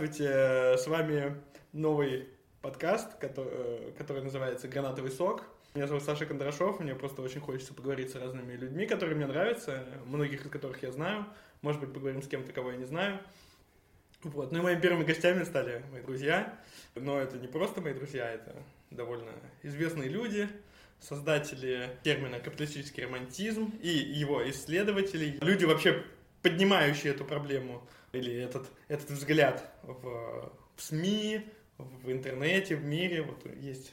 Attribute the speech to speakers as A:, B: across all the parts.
A: Здравствуйте, с вами новый подкаст, который, э, который называется «Гранатовый сок». Меня зовут Саша Кондрашов, мне просто очень хочется поговорить с разными людьми, которые мне нравятся, многих из которых я знаю. Может быть, поговорим с кем-то, кого я не знаю. Вот. Ну и моими первыми гостями стали мои друзья. Но это не просто мои друзья, это довольно известные люди, создатели термина капиталистический романтизм и его исследователи. Люди вообще поднимающие эту проблему или этот, этот взгляд в, в СМИ, в интернете, в мире. Вот есть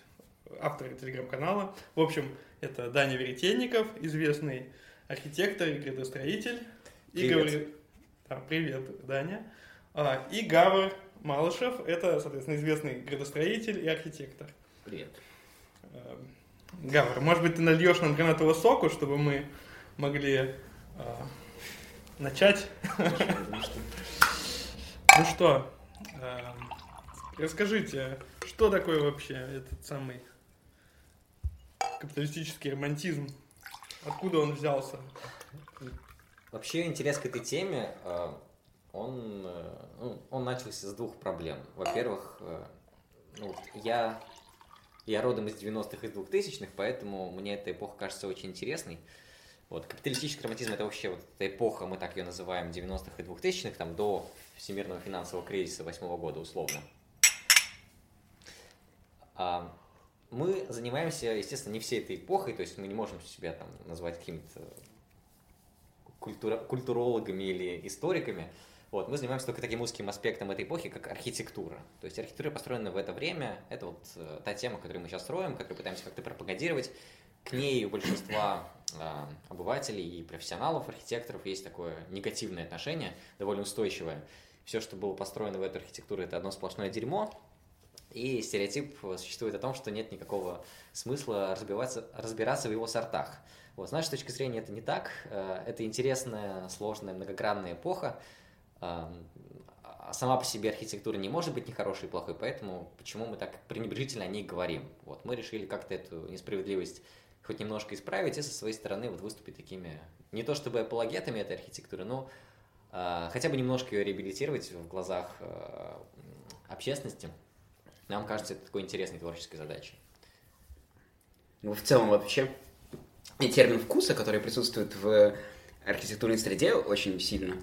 A: авторы телеграм-канала. В общем, это Даня Веретенников, известный архитектор и градостроитель. И говорит... Да, привет, Даня. А, и Гавр Малышев, это, соответственно, известный градостроитель и архитектор.
B: Привет.
A: Эм, Гавр, может быть, ты нальешь нам гранатового соку, чтобы мы могли а, начать? Ну что, эм, расскажите, что такое вообще этот самый капиталистический романтизм? Откуда он взялся?
B: Вообще интерес к этой теме, э, он, э, ну, он начался с двух проблем. Во-первых, э, ну, я, я родом из 90-х и 2000-х, поэтому мне эта эпоха кажется очень интересной. Вот, капиталистический романтизм это вообще вот эта эпоха, мы так ее называем, 90-х и 2000-х, там, до всемирного финансового кризиса 8 года условно. А, мы занимаемся, естественно, не всей этой эпохой, то есть мы не можем себя там назвать какими-то культура, культурологами или историками. Вот, мы занимаемся только таким узким аспектом этой эпохи, как архитектура. То есть архитектура построена в это время, это вот э, та тема, которую мы сейчас строим, которую пытаемся как-то пропагандировать. К ней у большинства э, обывателей и профессионалов, архитекторов есть такое негативное отношение, довольно устойчивое. Все, что было построено в этой архитектуре, это одно сплошное дерьмо, и стереотип существует о том, что нет никакого смысла разбиваться, разбираться в его сортах. Вот, с нашей точки зрения это не так. Э, это интересная, сложная, многогранная эпоха. А сама по себе архитектура не может быть ни хорошей, ни плохой, поэтому почему мы так пренебрежительно о ней говорим? Вот, мы решили как-то эту несправедливость хоть немножко исправить и со своей стороны вот выступить такими, не то чтобы апологетами этой архитектуры, но э, хотя бы немножко ее реабилитировать в глазах э, общественности. Нам кажется, это такой интересной творческой задачей.
C: Ну, в целом вообще и термин вкуса, который присутствует в архитектурной среде очень сильно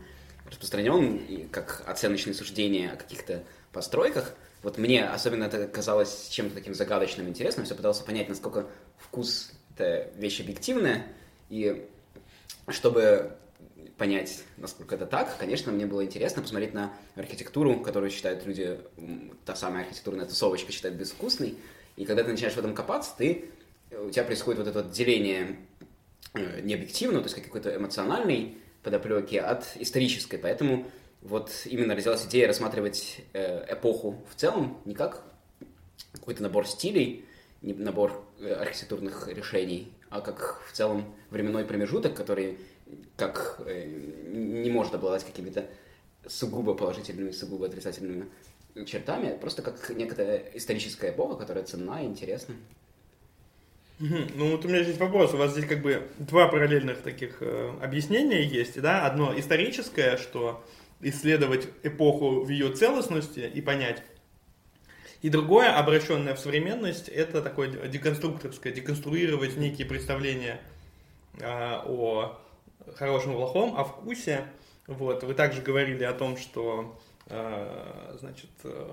C: распространен, как оценочные суждения о каких-то постройках. Вот мне особенно это казалось чем-то таким загадочным, интересным. Все пытался понять, насколько вкус – это вещь объективная. И чтобы понять, насколько это так, конечно, мне было интересно посмотреть на архитектуру, которую считают люди, та самая архитектурная тусовочка считает безвкусной. И когда ты начинаешь в этом копаться, ты, у тебя происходит вот это вот деление э, не объективного, то есть какой-то эмоциональной подоплеки от исторической. Поэтому вот именно родилась идея рассматривать э, эпоху в целом не как какой-то набор стилей, не набор э, архитектурных решений, а как в целом временной промежуток, который как э, не может обладать какими-то сугубо положительными, сугубо отрицательными чертами, а просто как некая историческая эпоха, которая ценна и интересна.
A: Ну вот у меня здесь вопрос. У вас здесь как бы два параллельных таких э, объяснения есть, да? Одно историческое, что исследовать эпоху в ее целостности и понять. И другое, обращенное в современность, это такое деконструкторское, деконструировать некие представления э, о хорошем плохом, о вкусе. Вот. Вы также говорили о том, что значит,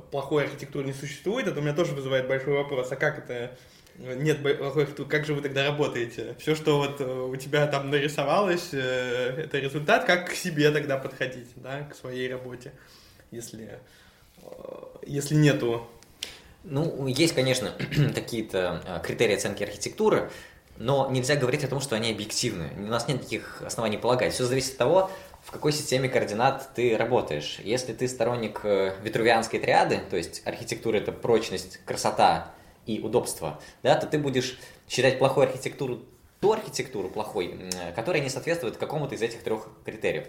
A: плохой архитектуры не существует. Это у меня тоже вызывает большой вопрос. А как это нет плохой как же вы тогда работаете? Все, что вот э, у тебя там нарисовалось, э, это результат, как к себе тогда подходить, да, к своей работе, если, э, если нету...
B: Ну, есть, конечно, какие-то критерии оценки архитектуры, но нельзя говорить о том, что они объективны. У нас нет никаких оснований полагать. Все зависит от того, в какой системе координат ты работаешь. Если ты сторонник витрувианской триады, то есть архитектура – это прочность, красота и удобства, да, то ты будешь считать плохую архитектуру ту архитектуру плохой, которая не соответствует какому-то из этих трех критериев.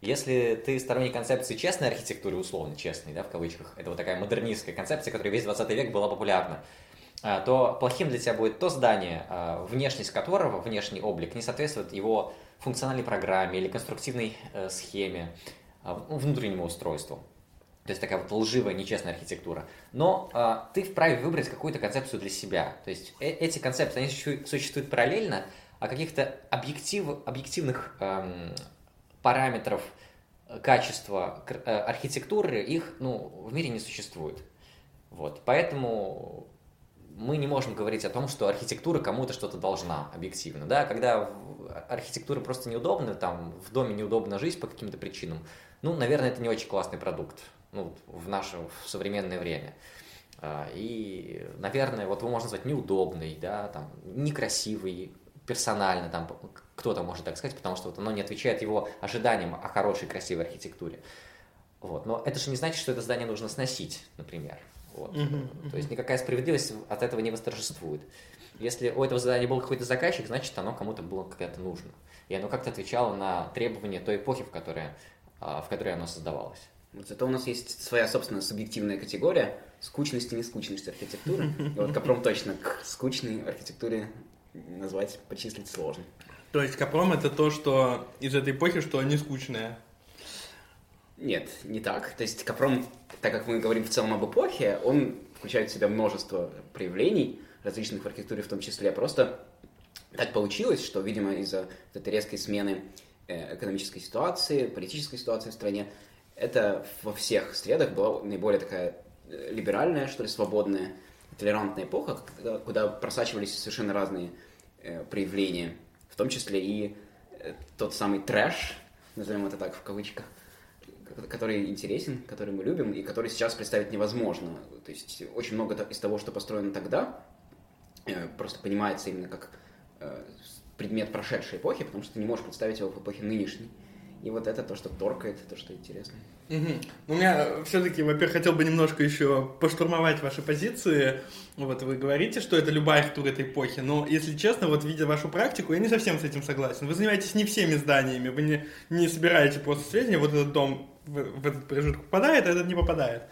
B: Если ты сторонник концепции честной архитектуры, условно честной, да, в кавычках, это вот такая модернистская концепция, которая весь 20 век была популярна, а, то плохим для тебя будет то здание, а, внешность которого, внешний облик, не соответствует его функциональной программе или конструктивной э, схеме, а, внутреннему устройству. То есть такая вот лживая, нечестная архитектура. Но э, ты вправе выбрать какую-то концепцию для себя. То есть э эти концепции, они существуют параллельно, а каких-то объектив, объективных эм, параметров качества э, архитектуры их ну, в мире не существует. Вот. Поэтому мы не можем говорить о том, что архитектура кому-то что-то должна объективно. Да? Когда архитектура просто неудобна, там в доме неудобно жить по каким-то причинам, ну, наверное, это не очень классный продукт ну, в наше в современное время. А, и, наверное, вот его можно назвать неудобный, да, там, некрасивый, персонально, там, кто-то может так сказать, потому что вот оно не отвечает его ожиданиям о хорошей, красивой архитектуре. Вот. Но это же не значит, что это здание нужно сносить, например. Вот. Uh-huh, uh-huh. То есть никакая справедливость от этого не восторжествует. Если у этого здания был какой-то заказчик, значит, оно кому-то было когда-то нужно. И оно как-то отвечало на требования той эпохи, в которой, а, в которой оно создавалось.
C: Вот зато у нас есть своя собственная субъективная категория скучность и нескучность архитектуры. И вот Капром точно к скучной архитектуре назвать, причислить сложно.
A: То есть Капром это то, что из этой эпохи, что не скучное.
C: Нет, не так. То есть Капром, так как мы говорим в целом об эпохе, он включает в себя множество проявлений различных в архитектуре в том числе. Просто так получилось, что, видимо, из-за этой резкой смены э, экономической ситуации, политической ситуации в стране, это во всех средах была наиболее такая э, либеральная, что ли, свободная, толерантная эпоха, куда просачивались совершенно разные э, проявления, в том числе и тот самый трэш, назовем это так в кавычках, который интересен, который мы любим и который сейчас представить невозможно. То есть очень много из того, что построено тогда, э, просто понимается именно как э, предмет прошедшей эпохи, потому что ты не можешь представить его в эпохе нынешней. И вот это то, что торкает, то, что интересно.
A: Угу. У меня все-таки, во-первых, хотел бы немножко еще поштурмовать ваши позиции. Вот вы говорите, что это любая архитектура этой эпохи, но, если честно, вот видя вашу практику, я не совсем с этим согласен. Вы занимаетесь не всеми зданиями, вы не, не собираете просто сведения, вот этот дом в, в этот промежуток попадает, а этот не попадает.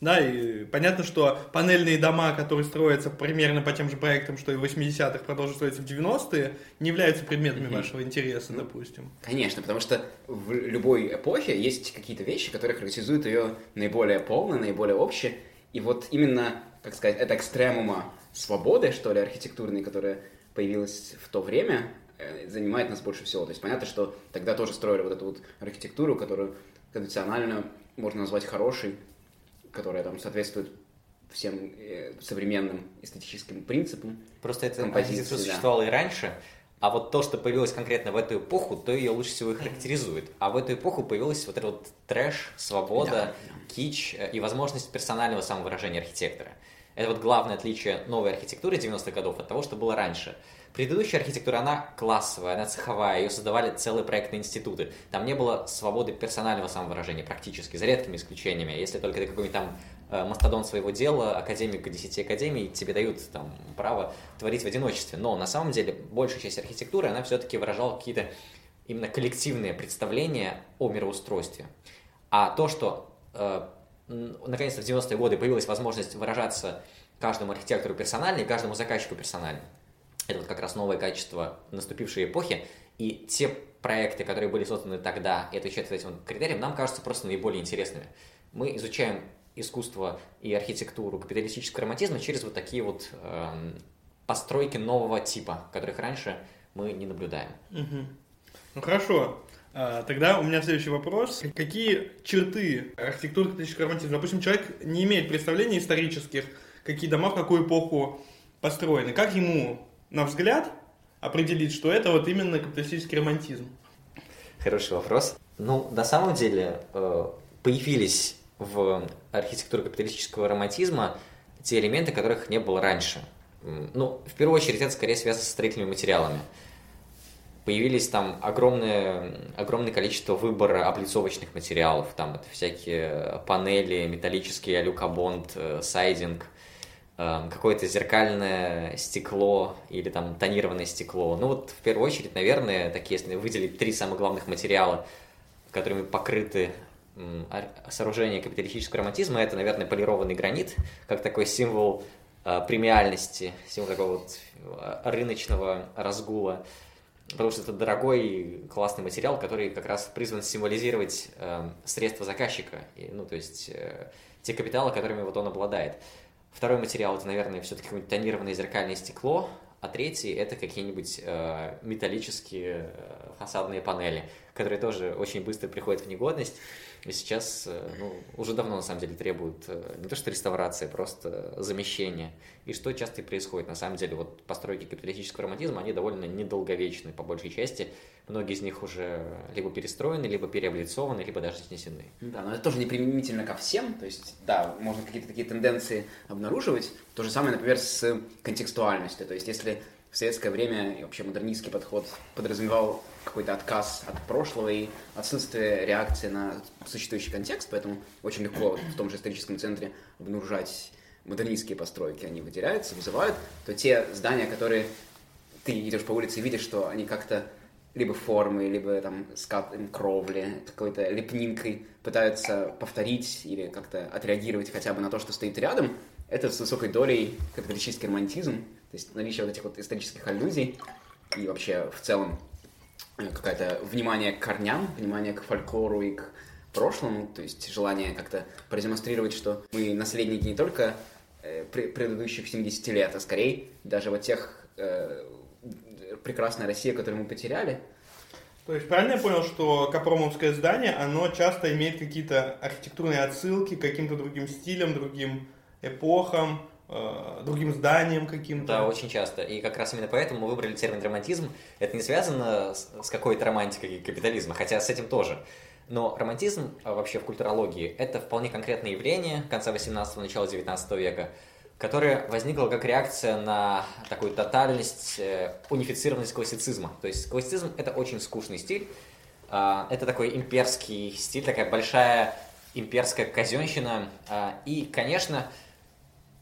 A: Да, и понятно, что панельные дома, которые строятся примерно по тем же проектам, что и в 80-х, продолжат строиться в 90-е, не являются предметами mm-hmm. вашего интереса, ну, допустим.
C: Конечно, потому что в любой эпохе есть какие-то вещи, которые характеризуют ее наиболее полно, наиболее обще. И вот именно, как сказать, это экстремума свободы, что ли, архитектурной, которая появилась в то время, э, занимает нас больше всего. То есть понятно, что тогда тоже строили вот эту вот архитектуру, которую конвенционально можно назвать хорошей, которая там соответствует всем э, современным эстетическим принципам.
B: Просто это архитектура да. существовала и раньше, а вот то, что появилось конкретно в эту эпоху, то ее лучше всего и характеризует. А в эту эпоху появилась вот этот вот трэш, свобода, да. кич э, и возможность персонального самовыражения архитектора. Это вот главное отличие новой архитектуры 90-х годов от того, что было раньше. Предыдущая архитектура, она классовая, она цеховая, ее создавали целые проектные институты. Там не было свободы персонального самовыражения практически, за редкими исключениями. Если только ты какой-нибудь там э, мастодон своего дела, академик 10 академий, тебе дают там право творить в одиночестве. Но на самом деле большая часть архитектуры, она все-таки выражала какие-то именно коллективные представления о мироустройстве. А то, что э, наконец-то в 90-е годы появилась возможность выражаться каждому архитектору персонально и каждому заказчику персонально, это вот как раз новое качество наступившей эпохи, и те проекты, которые были созданы тогда и отвечают этим критериям, нам кажутся просто наиболее интересными. Мы изучаем искусство и архитектуру капиталистического романтизма через вот такие вот э, постройки нового типа, которых раньше мы не наблюдаем.
A: Угу. Ну хорошо. А, тогда у меня следующий вопрос. Какие черты архитектуры капиталистического романтизма? Допустим, человек не имеет представления исторических, какие дома в какую эпоху построены. Как ему на взгляд, определить, что это вот именно капиталистический романтизм?
B: Хороший вопрос. Ну, на самом деле, э, появились в архитектуре капиталистического романтизма те элементы, которых не было раньше. Ну, в первую очередь, это скорее связано с строительными материалами. Появились там огромное, огромное количество выбора облицовочных материалов. Там это всякие панели, металлические, алюкабонд, э, сайдинг – какое-то зеркальное стекло или там тонированное стекло. Ну вот в первую очередь, наверное, такие, если выделить три самых главных материала, которыми покрыты сооружения капиталистического романтизма, это, наверное, полированный гранит, как такой символ э, премиальности, символ такого вот э, рыночного разгула. потому что это дорогой, классный материал, который как раз призван символизировать э, средства заказчика, и, ну, то есть э, те капиталы, которыми вот он обладает. Второй материал это, наверное, все-таки какое-нибудь тонированное зеркальное стекло, а третий это какие-нибудь э, металлические э, фасадные панели, которые тоже очень быстро приходят в негодность. И сейчас, э, ну, уже давно, на самом деле, требуют э, не то что реставрации, просто замещения. И что часто и происходит. На самом деле, вот постройки капиталистического романтизма, они довольно недолговечны, по большей части. Многие из них уже либо перестроены, либо переоблицованы, либо даже снесены.
C: Да, но это тоже не применительно ко всем. То есть, да, можно какие-то такие тенденции обнаруживать. То же самое, например, с контекстуальностью. То есть, если в советское время и вообще модернистский подход подразумевал какой-то отказ от прошлого и отсутствие реакции на существующий контекст, поэтому очень легко в том же историческом центре обнаружать модернистские постройки, они выделяются, вызывают, то те здания, которые ты идешь по улице и видишь, что они как-то либо формы, либо там скат кровли, какой-то лепнинкой пытаются повторить или как-то отреагировать хотя бы на то, что стоит рядом, это с высокой долей капиталистический романтизм, то есть наличие вот этих вот исторических аллюзий и вообще в целом э, какое-то внимание к корням, внимание к фольклору и к прошлому, то есть желание как-то продемонстрировать, что мы наследники не только э, предыдущих 70 лет, а скорее даже вот тех э, прекрасной России, которую мы потеряли.
A: То есть правильно я понял, что Капромовское здание, оно часто имеет какие-то архитектурные отсылки к каким-то другим стилям, другим эпохам, другим зданием каким-то.
B: Да, очень часто. И как раз именно поэтому мы выбрали термин романтизм. Это не связано с, с какой-то романтикой капитализма, хотя с этим тоже. Но романтизм а вообще в культурологии – это вполне конкретное явление конца 18-го, начала 19 века, которое возникло как реакция на такую тотальность, э, унифицированность классицизма. То есть классицизм – это очень скучный стиль, а, это такой имперский стиль, такая большая имперская казенщина. А, и, конечно,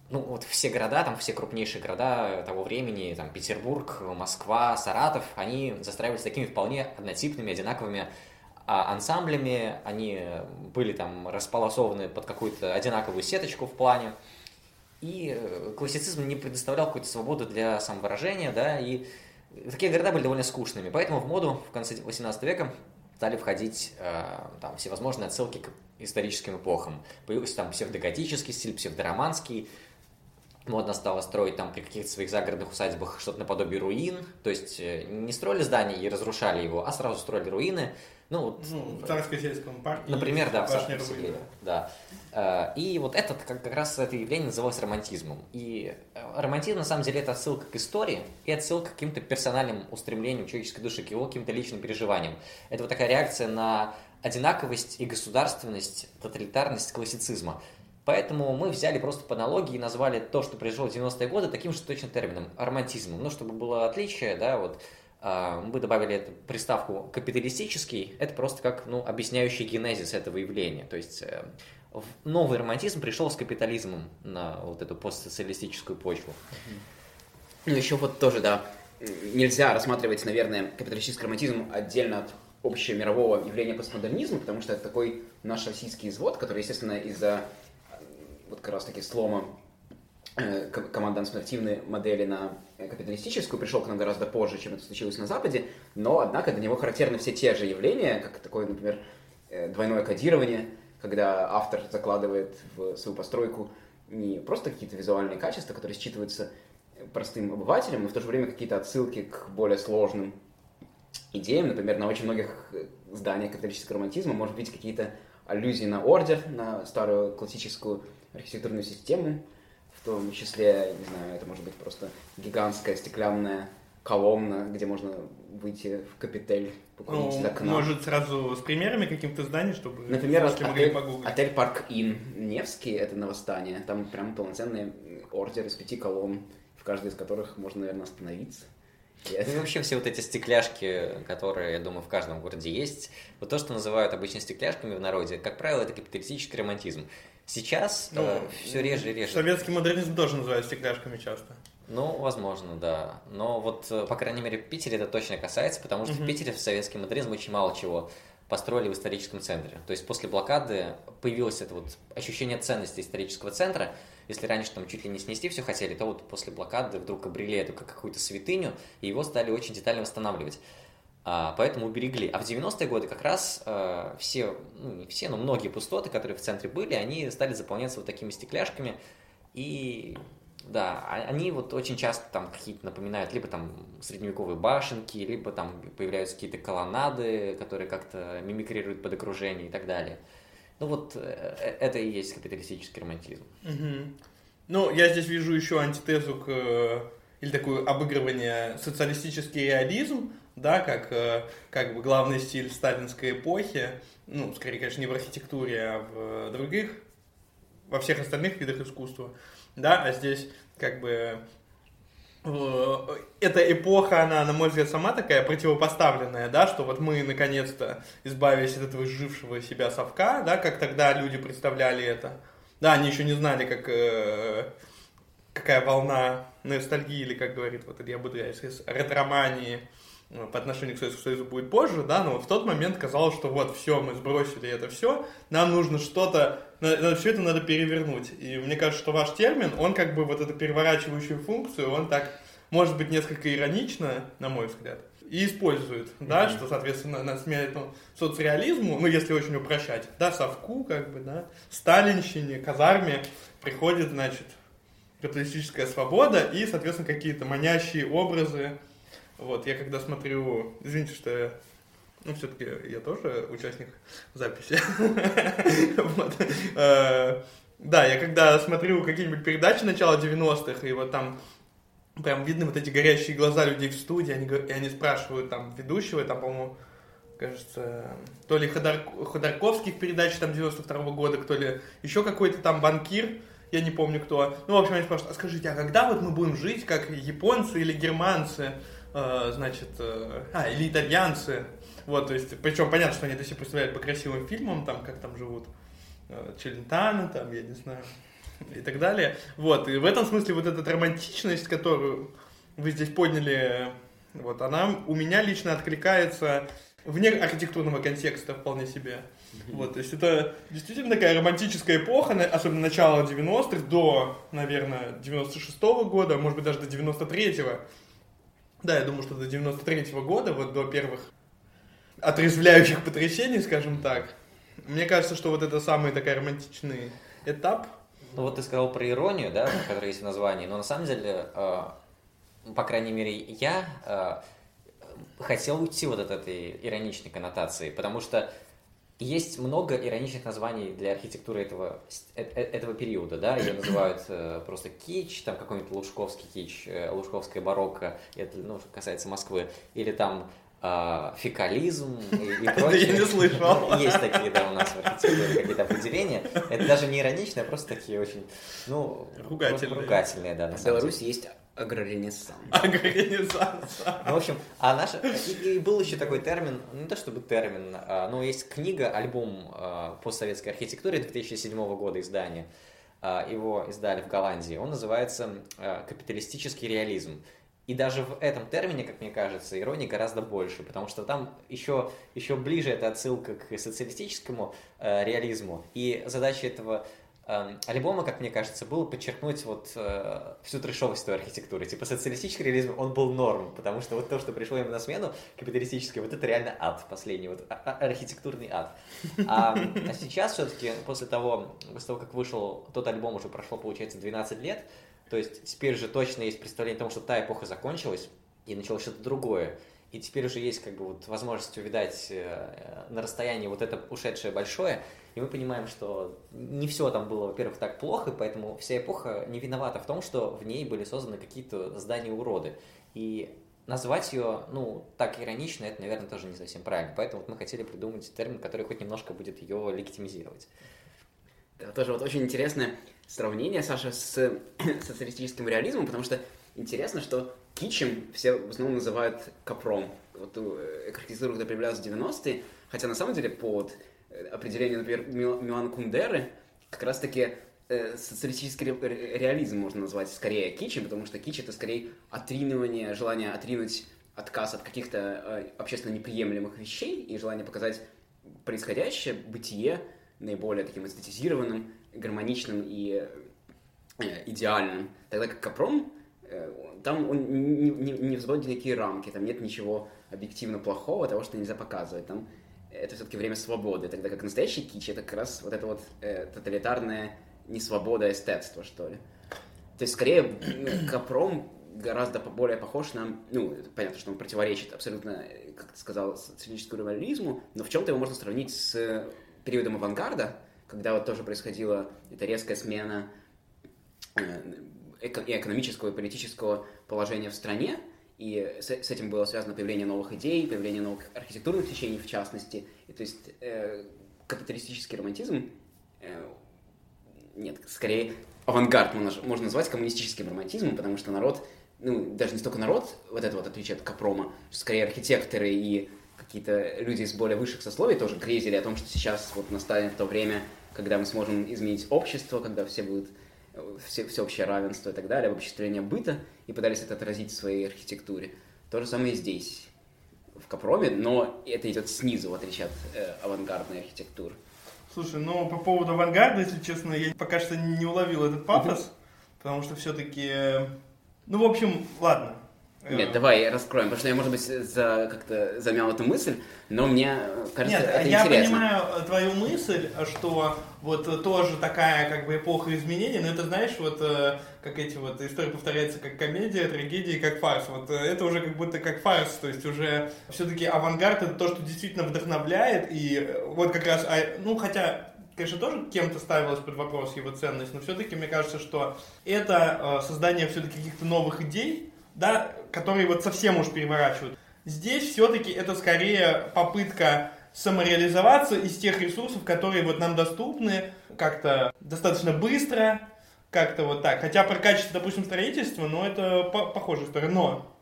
B: ну, вот все города, там все крупнейшие города того времени, там Петербург, Москва, Саратов, они застраивались такими вполне однотипными, одинаковыми а, ансамблями, они были там располосованы под какую-то одинаковую сеточку в плане, и э, классицизм не предоставлял какую-то свободу для самовыражения, да, и такие города были довольно скучными, поэтому в моду в конце 18 века стали входить э, там всевозможные отсылки к историческим эпохам. Появился там псевдоготический стиль, псевдороманский, модно стало строить там при каких-то своих загородных усадьбах что-то наподобие руин, то есть э, не строили здание и разрушали его, а сразу строили руины. Ну, вот,
A: ну в Царско-сельском парке.
B: Например, да, в Царском да. Э, и вот этот, как, раз это явление называлось романтизмом. И э, романтизм, на самом деле, это отсылка к истории и отсылка к каким-то персональным устремлениям человеческой души, к его каким-то личным переживаниям. Это вот такая реакция на одинаковость и государственность, тоталитарность классицизма. Поэтому мы взяли просто по аналогии и назвали то, что произошло в 90-е годы, таким же точно термином – романтизмом. Ну, чтобы было отличие, да, вот а, мы добавили эту приставку «капиталистический», это просто как, ну, объясняющий генезис этого явления. То есть э, новый романтизм пришел с капитализмом на вот эту постсоциалистическую почву.
C: Ну, еще вот тоже, да, нельзя рассматривать, наверное, капиталистический романтизм отдельно от общемирового явления постмодернизма, потому что это такой наш российский извод, который, естественно, из-за вот как раз таки слома э, командно-административной модели на капиталистическую пришел к нам гораздо позже, чем это случилось на Западе, но, однако, для него характерны все те же явления, как такое, например, э, двойное кодирование, когда автор закладывает в свою постройку не просто какие-то визуальные качества, которые считываются простым обывателем, но в то же время какие-то отсылки к более сложным идеям. Например, на очень многих зданиях капиталистического романтизма может быть какие-то аллюзии на ордер, на старую классическую архитектурную систему, в том числе, не знаю, это может быть просто гигантская стеклянная колонна, где можно выйти в капитель,
A: покурить ну, из окна. Может, сразу с примерами каким-то зданий, чтобы
C: Например, отель, отель Парк Ин Невский, это на Восстание, там прям полноценный ордер из пяти колонн, в каждой из которых можно, наверное, остановиться.
B: Ну и вообще все вот эти стекляшки, которые, я думаю, в каждом городе есть, вот то, что называют обычно стекляшками в народе, как правило, это капиталистический романтизм. Сейчас ну, э, все реже и реже.
A: Советский модернизм тоже называют стекляшками часто.
B: Ну, возможно, да. Но вот, э, по крайней мере, в Питере это точно касается, потому что угу. в Питере в советский модернизм очень мало чего построили в историческом центре. То есть после блокады появилось это вот ощущение ценности исторического центра, если раньше там чуть ли не снести все хотели, то вот после блокады вдруг обрели эту как какую-то святыню, и его стали очень детально восстанавливать. А, поэтому уберегли. А в 90-е годы как раз э, все, ну не все, но многие пустоты, которые в центре были, они стали заполняться вот такими стекляшками, и да, а, они вот очень часто там какие-то напоминают либо там средневековые башенки, либо там появляются какие-то колоннады, которые как-то мимикрируют под окружение и так далее. Ну вот э, э, это и есть капиталистический романтизм.
A: Угу. Ну, я здесь вижу еще антитезу к или такое обыгрывание социалистический реализм, да, как, как бы главный стиль сталинской эпохи, ну, скорее, конечно, не в архитектуре, а в других, во всех остальных видах искусства да, а здесь как бы э, эта эпоха, она, на мой взгляд, сама такая противопоставленная, да, что вот мы наконец-то избавились от этого жившего себя совка, да, как тогда люди представляли это. Да, они еще не знали, как, э, какая волна ностальгии, или, как говорит вот Илья Будряев, ретромании, ну, по отношению к Советскому Союзу будет позже, да, но вот в тот момент казалось, что вот все, мы сбросили это все, нам нужно что-то, все это надо перевернуть. И мне кажется, что ваш термин, он как бы вот эту переворачивающую функцию, он так, может быть, несколько иронично, на мой взгляд, и использует, mm-hmm. да, что, соответственно, на смене ну, соцреализму, ну, если очень упрощать, да, совку, как бы, да, сталинщине, казарме приходит, значит, капиталистическая свобода и, соответственно, какие-то манящие образы, вот, я когда смотрю, извините, что я, ну, все-таки я тоже участник записи. Э, да, я когда смотрю какие-нибудь передачи начала 90-х, и вот там прям видно вот эти горящие глаза людей в студии, они, и они спрашивают там ведущего, там, по-моему, кажется, то ли Ходор, Ходорковских передач там 92 -го года, то ли еще какой-то там банкир, я не помню кто. Ну, в общем, они спрашивают, а скажите, а когда вот мы будем жить, как японцы или германцы? Э, значит, э, а, или итальянцы, вот, то есть, причем понятно, что они это все представляют по красивым фильмам, там, как там живут э, Челентано, там, я не знаю, и так далее. Вот, и в этом смысле вот эта романтичность, которую вы здесь подняли, вот, она у меня лично откликается вне архитектурного контекста вполне себе. Вот, то есть это действительно такая романтическая эпоха, особенно начало 90-х до, наверное, 96-го года, может быть, даже до 93-го. Да, я думаю, что до 93-го года, вот до первых отрезвляющих потрясений, скажем так, мне кажется, что вот это самый такой романтичный этап.
B: Ну вот ты сказал про иронию, да, которая есть в названии, но на самом деле, э, по крайней мере, я э, хотел уйти вот от этой ироничной коннотации, потому что есть много ироничных названий для архитектуры этого, э, э, этого периода, да, ее называют э, просто кич, там какой-нибудь лужковский кич, э, лужковская барокко, это, ну, касается Москвы, или там э, фекализм и, и прочее.
A: Я не слышал.
B: Есть такие, да, у нас в архитектуре какие-то определения. Это даже не ироничные, а просто такие очень, ну,
A: ругательные,
B: ругательные да, на
C: самом деле. В Беларуси есть Агроренессанс.
A: Агроренессанс.
B: Ну, в общем, а наша... И, и был еще такой термин, ну, не то чтобы термин, а, но есть книга, альбом а, постсоветской архитектуры 2007 года издания. А, его издали в Голландии. Он называется «Капиталистический реализм». И даже в этом термине, как мне кажется, иронии гораздо больше, потому что там еще, еще ближе эта отсылка к социалистическому э, реализму. И задача этого альбома, как мне кажется, было подчеркнуть вот э, всю трешовость той архитектуры. Типа социалистический реализм, он был норм, потому что вот то, что пришло им на смену, капиталистический, вот это реально ад последний, вот а, а, архитектурный ад. А, а сейчас все-таки, после того, после того, как вышел тот альбом, уже прошло, получается, 12 лет, то есть теперь же точно есть представление о том, что та эпоха закончилась, и началось что-то другое. И теперь уже есть как бы вот возможность увидать э, на расстоянии вот это ушедшее большое, и мы понимаем, что не все там было, во-первых, так плохо, поэтому вся эпоха не виновата в том, что в ней были созданы какие-то здания-уроды. И назвать ее, ну, так иронично, это, наверное, тоже не совсем правильно. Поэтому вот мы хотели придумать термин, который хоть немножко будет ее легитимизировать.
C: Да, тоже вот очень интересное сравнение, Саша, с социалистическим реализмом, потому что интересно, что кичем все в основном называют капром. Вот архитектуру, когда появлялась в 90-е, хотя на самом деле под определение, например, Милана Кундеры, как раз-таки э, социалистический реализм можно назвать скорее кичем, потому что кич это скорее отринывание, желание отринуть отказ от каких-то э, общественно неприемлемых вещей и желание показать происходящее, бытие наиболее таким эстетизированным, гармоничным и э, идеальным. Тогда как Капром, э, там он не, не, не взводит никакие рамки, там нет ничего объективно плохого, того, что нельзя показывать. Там это все-таки время свободы, тогда как настоящий кич это как раз вот это вот э, тоталитарное несвобода эстетство, что ли. То есть, скорее, Капром гораздо более похож на... Ну, понятно, что он противоречит абсолютно, как ты сказал, социалистическому реализму, но в чем-то его можно сравнить с периодом авангарда, когда вот тоже происходила эта резкая смена и экономического, и политического положения в стране, и с, с этим было связано появление новых идей, появление новых архитектурных течений в частности. И то есть э, капиталистический романтизм, э, нет, скорее авангард можно, можно назвать коммунистическим романтизмом, потому что народ, ну, даже не столько народ, вот это вот отличие от Капрома, скорее архитекторы и какие-то люди из более высших сословий тоже грезили о том, что сейчас вот настанет то время, когда мы сможем изменить общество, когда все будут все, всеобщее равенство и так далее, обобществление быта, и пытались это отразить в своей архитектуре. То же самое и здесь, в Капроме, но это идет снизу, в отличие от э, авангардной архитектуры.
A: Слушай, ну по поводу авангарда, если честно, я пока что не уловил этот пафос, потому что все-таки, ну в общем, ладно,
C: нет, давай раскроем, потому что я, может быть, за, как-то замял эту мысль, но мне кажется, Нет, это
A: я
C: интересно.
A: понимаю твою мысль, что вот тоже такая как бы эпоха изменений, но это, знаешь, вот как эти вот истории повторяются как комедия, трагедия, как фарс. Вот это уже как будто как фарс, то есть уже все-таки авангард это то, что действительно вдохновляет, и вот как раз, а, ну хотя конечно, тоже кем-то ставилась под вопрос его ценность, но все-таки мне кажется, что это создание все-таки каких-то новых идей, да, которые вот совсем уж переворачивают. Здесь все-таки это скорее попытка самореализоваться из тех ресурсов, которые вот нам доступны как-то достаточно быстро, как-то вот так. Хотя про качество, допустим, строительства, но это по похожая история. Но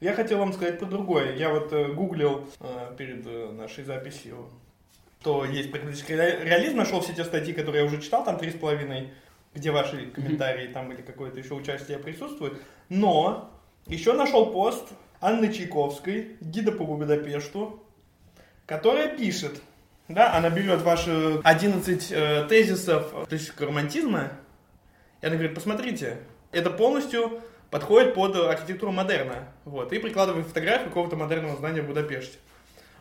A: я хотел вам сказать про другое. Я вот э, гуглил э, перед э, нашей записью, то есть практически реализм, нашел все те статьи, которые я уже читал, там три с половиной, где ваши комментарии там или какое-то еще участие присутствует. Но еще нашел пост Анны Чайковской, гида по Будапешту, которая пишет, да, она берет ваши 11 э, тезисов классического романтизма, и она говорит, посмотрите, это полностью подходит под архитектуру модерна, вот, и прикладывает фотографию какого-то модерного здания в Будапеште.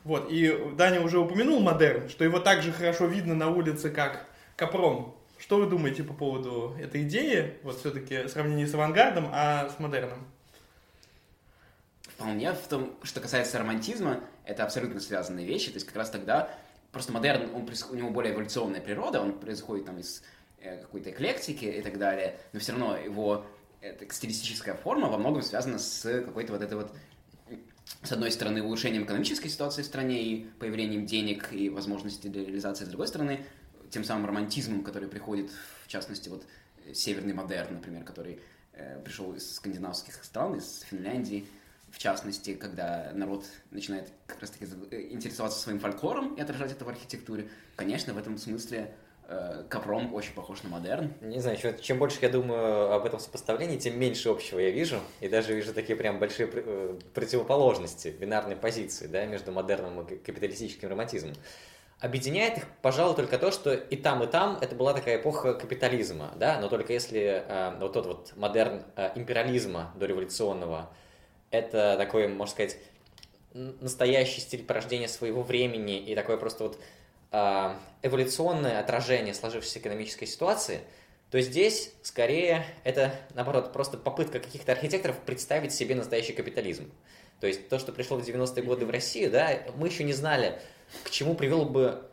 A: Вот, и Даня уже упомянул модерн, что его также хорошо видно на улице, как Капром. Что вы думаете по поводу этой идеи, вот все-таки сравнение с авангардом, а с модерном?
C: Вполне в том, что касается романтизма, это абсолютно связанные вещи. То есть как раз тогда просто модерн, он, у него более эволюционная природа, он происходит там из э, какой-то эклектики и так далее, но все равно его стилистическая форма во многом связана с какой-то вот этой вот с одной стороны, улучшением экономической ситуации в стране и появлением денег и возможностей для реализации, с другой стороны, тем самым романтизмом, который приходит, в частности, вот северный модерн, например, который э, пришел из скандинавских стран, из Финляндии, частности, когда народ начинает как раз-таки интересоваться своим фольклором и отражать это в архитектуре, конечно, в этом смысле э, Капром очень похож на модерн.
B: Не знаю, чем больше я думаю об этом сопоставлении, тем меньше общего я вижу. И даже вижу такие прям большие э, противоположности, бинарные позиции да, между модерном и капиталистическим романтизмом. Объединяет их, пожалуй, только то, что и там, и там это была такая эпоха капитализма, да, но только если э, вот тот вот модерн э, империализма дореволюционного, это такой, можно сказать, настоящий стиль порождения своего времени и такое просто вот э, эволюционное отражение сложившейся экономической ситуации, то здесь скорее это, наоборот, просто попытка каких-то архитекторов представить себе настоящий капитализм. То есть то, что пришло в 90-е годы в Россию, да, мы еще не знали, к чему привел бы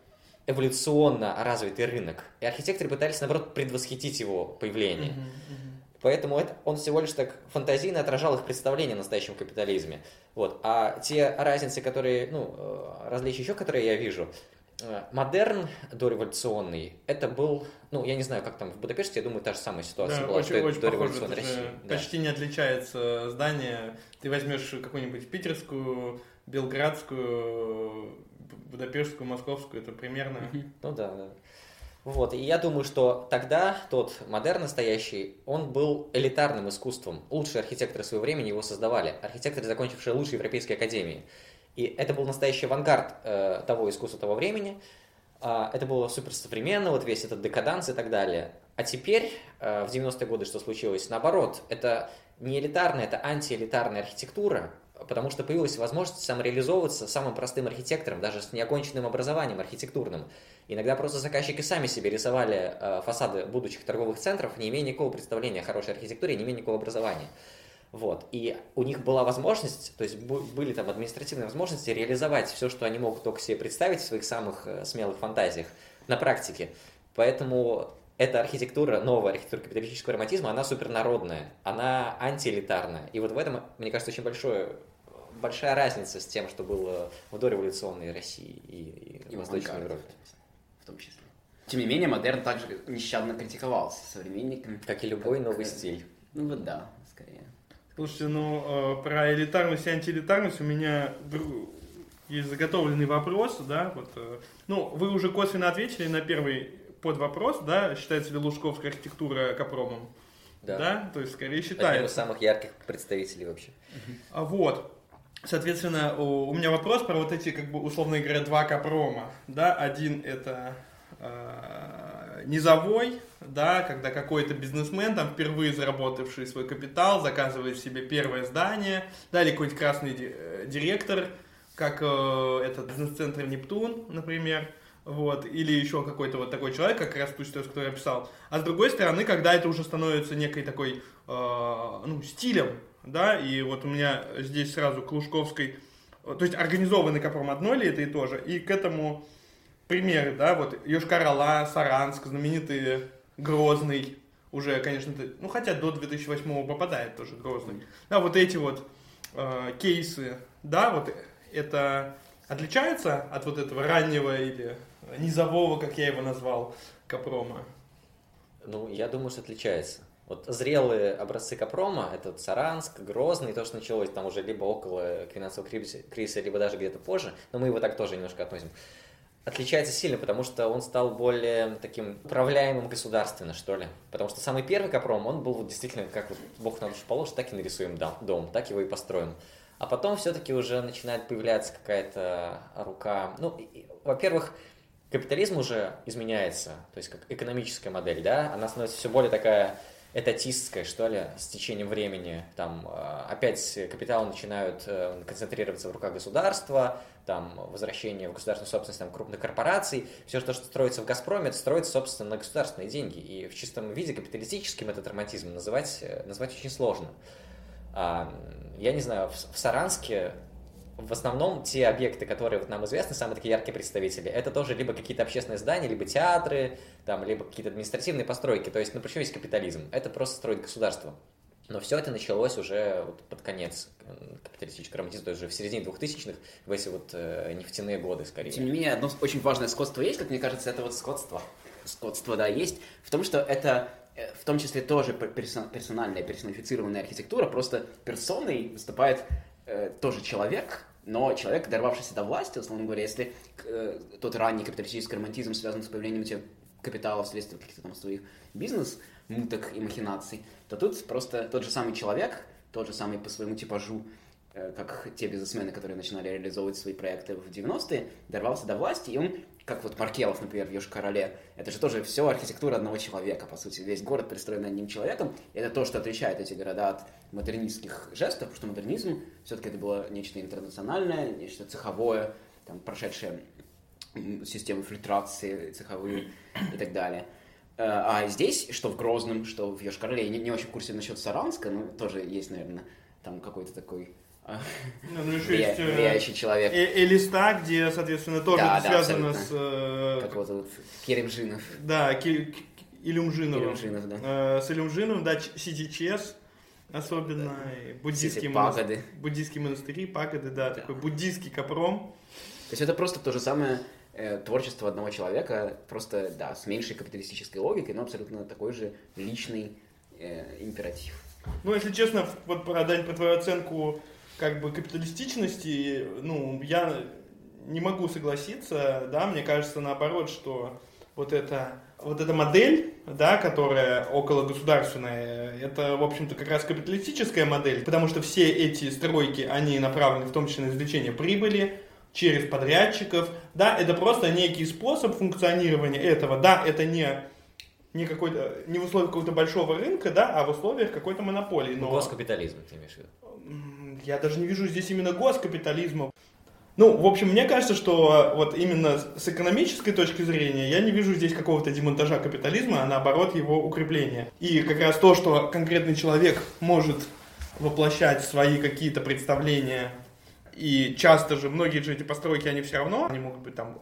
B: эволюционно развитый рынок. И архитекторы пытались, наоборот, предвосхитить его появление. Uh-huh, uh-huh. Поэтому это, он всего лишь так фантазийно отражал их представление о настоящем капитализме. Вот. А те разницы, которые, ну, э, различия еще, которые я вижу, э, модерн дореволюционный, это был, ну, я не знаю, как там в Будапеште, я думаю, та же самая ситуация
A: да,
B: была,
A: очень, очень дореволюционной России. Да. Почти не отличается здание. Ты возьмешь какую-нибудь питерскую, белградскую, будапештскую, московскую, это примерно...
B: Ну да, да. Вот, и я думаю, что тогда тот модерн настоящий, он был элитарным искусством. Лучшие архитекторы своего времени его создавали. Архитекторы, закончившие лучшие европейские академии. И это был настоящий авангард э, того искусства того времени. Э, это было суперсовременно, вот весь этот декаданс и так далее. А теперь, э, в 90-е годы, что случилось? Наоборот, это не элитарная, это антиэлитарная архитектура, потому что появилась возможность самореализовываться самым простым архитектором, даже с неоконченным образованием архитектурным. Иногда просто заказчики сами себе рисовали э, фасады будущих торговых центров, не имея никакого представления о хорошей архитектуре, не имея никакого образования. Вот. И у них была возможность, то есть были там административные возможности реализовать все, что они могут только себе представить в своих самых э, смелых фантазиях на практике. Поэтому эта архитектура, новая архитектура капиталистического романтизма, она супернародная, она антиэлитарная. И вот в этом, мне кажется, очень большое, большая разница с тем, что было в дореволюционной России и, и, и Восточной Европе.
C: В том числе. Тем не менее, модерн также нещадно критиковался современниками.
B: Как и любой новый
C: э,
B: стиль.
C: Ну вот да, скорее.
A: Слушайте, ну, э, про элитарность и антиэлитарность у меня есть заготовленный вопрос, да, вот, э, ну, вы уже косвенно ответили на первый под вопрос, да, считается ли Лужковская архитектура Капромом? Да. да? То есть, скорее считается. Одним
B: из самых ярких представителей вообще.
A: А вот. Соответственно, у, у меня вопрос про вот эти, как бы, условно говоря, два Капрома. Да, один это э, низовой, да, когда какой-то бизнесмен, там, впервые заработавший свой капитал, заказывает себе первое здание, да, или какой-нибудь красный э, директор, как э, этот бизнес-центр Нептун, например, вот, или еще какой-то вот такой человек, как раз Пустос, который я писал. А с другой стороны, когда это уже становится некой такой, э, ну, стилем, да, и вот у меня здесь сразу Клушковской, то есть организованный Капром одно ли это и то же, и к этому примеры, да, вот Йошкар-Ола, Саранск, знаменитые Грозный, уже, конечно, ну, хотя до 2008 попадает тоже Грозный. Да, вот эти вот э, кейсы, да, вот это отличается от вот этого раннего или низового, как я его назвал, Капрома?
B: Ну, я думаю, что отличается. Вот зрелые образцы Капрома, это Саранск, Грозный, то, что началось там уже либо около финансового кризиса, либо даже где-то позже, но мы его так тоже немножко относим, отличается сильно, потому что он стал более таким управляемым государственно, что ли. Потому что самый первый Капром, он был вот действительно, как вот Бог на душу положит, так и нарисуем дом, так его и построим. А потом все-таки уже начинает появляться какая-то рука. Ну, во-первых, капитализм уже изменяется, то есть как экономическая модель, да, она становится все более такая этатистская, что ли, с течением времени. Там э, опять капиталы начинают э, концентрироваться в руках государства, там возвращение в государственную собственность там, крупных корпораций. Все, что строится в «Газпроме», это строится, собственно, на государственные деньги. И в чистом виде капиталистическим этот романтизм называть, э, назвать очень сложно. А, я не знаю, в Саранске в основном те объекты, которые вот нам известны, самые такие яркие представители, это тоже либо какие-то общественные здания, либо театры, там, либо какие-то административные постройки. То есть, ну, причем есть капитализм? Это просто строит государство. Но все это началось уже вот под конец капиталистического романтизма, то есть уже в середине 2000-х, в эти вот э, нефтяные годы, скорее.
C: Тем не менее, одно очень важное скотство есть, как мне кажется, это вот скотство. Скотство, да, есть, в том, что это э, в том числе тоже персональная, персонифицированная архитектура, просто персоной выступает э, тоже человек, но человек, дорвавшийся до власти, условно говоря, если э, тот ранний капиталистический романтизм связан с появлением тебе капитала вследствие каких-то там своих бизнес-муток и махинаций, то тут просто тот же самый человек, тот же самый по своему типажу, э, как те бизнесмены, которые начинали реализовывать свои проекты в 90-е, дорвался до власти, и он как вот Маркелов, например, в Йошкар-Оле, это же тоже все архитектура одного человека, по сути. Весь город пристроен одним человеком. И это то, что отличает эти города от модернистских жестов, потому что модернизм все-таки это было нечто интернациональное, нечто цеховое, там, прошедшее системы фильтрации цеховые и так далее. Э, а здесь, что в Грозном, что в Йошкар-Оле, я не, не очень в курсе насчет Саранска, но тоже есть, наверное, там какой-то такой
A: ну, ну еще есть влияющий человек. И, и листа, где, соответственно, тоже да, да, связано абсолютно.
C: с... Э, как его зовут? Керемжинов.
A: Да, Ки, Илюмжинов. Илюмжинов, да. Э, с Илюмжиновым, да, Сидичес, особенно, да. буддийские,
C: пагоды.
A: буддийские монастыри, пагоды, да, да, такой буддийский капром.
C: То есть это просто то же самое э, творчество одного человека, просто, да, с меньшей капиталистической логикой, но абсолютно такой же личный э, императив.
A: Ну, если честно, вот, Дань, по твою оценку как бы капиталистичности, ну, я не могу согласиться, да, мне кажется наоборот, что вот эта, вот эта модель, да, которая около государственная, это, в общем-то, как раз капиталистическая модель, потому что все эти стройки, они направлены в том числе на извлечение прибыли, через подрядчиков, да, это просто некий способ функционирования этого, да, это не не, какой-то, не в условиях какого-то большого рынка, да, а в условиях какой-то монополии.
B: Но... Госкапитализм, ты имеешь в виду?
A: Я даже не вижу здесь именно госкапитализма. Ну, в общем, мне кажется, что вот именно с экономической точки зрения я не вижу здесь какого-то демонтажа капитализма, а наоборот его укрепления. И как раз то, что конкретный человек может воплощать свои какие-то представления и часто же многие же эти постройки, они все равно, они могут быть там,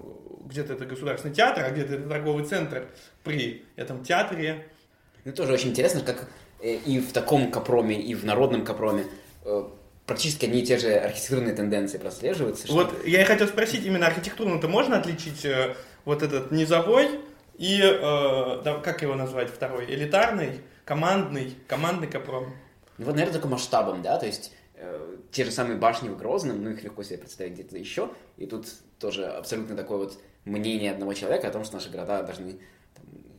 A: где-то это государственный театр, а где-то это торговый центр при этом театре.
C: Ну, тоже очень интересно, как э, и в таком капроме, и в народном капроме э, практически одни и те же архитектурные тенденции прослеживаются.
A: Вот что... я и хотел спросить, именно архитектурно-то можно отличить э, вот этот низовой и, э, да, как его назвать, второй, элитарный, командный, командный капром?
C: Ну вот, наверное, только масштабом, да, то есть э, те же самые башни в Грозном, ну их легко себе представить где-то еще, и тут тоже абсолютно такое вот мнение одного человека о том, что наши города должны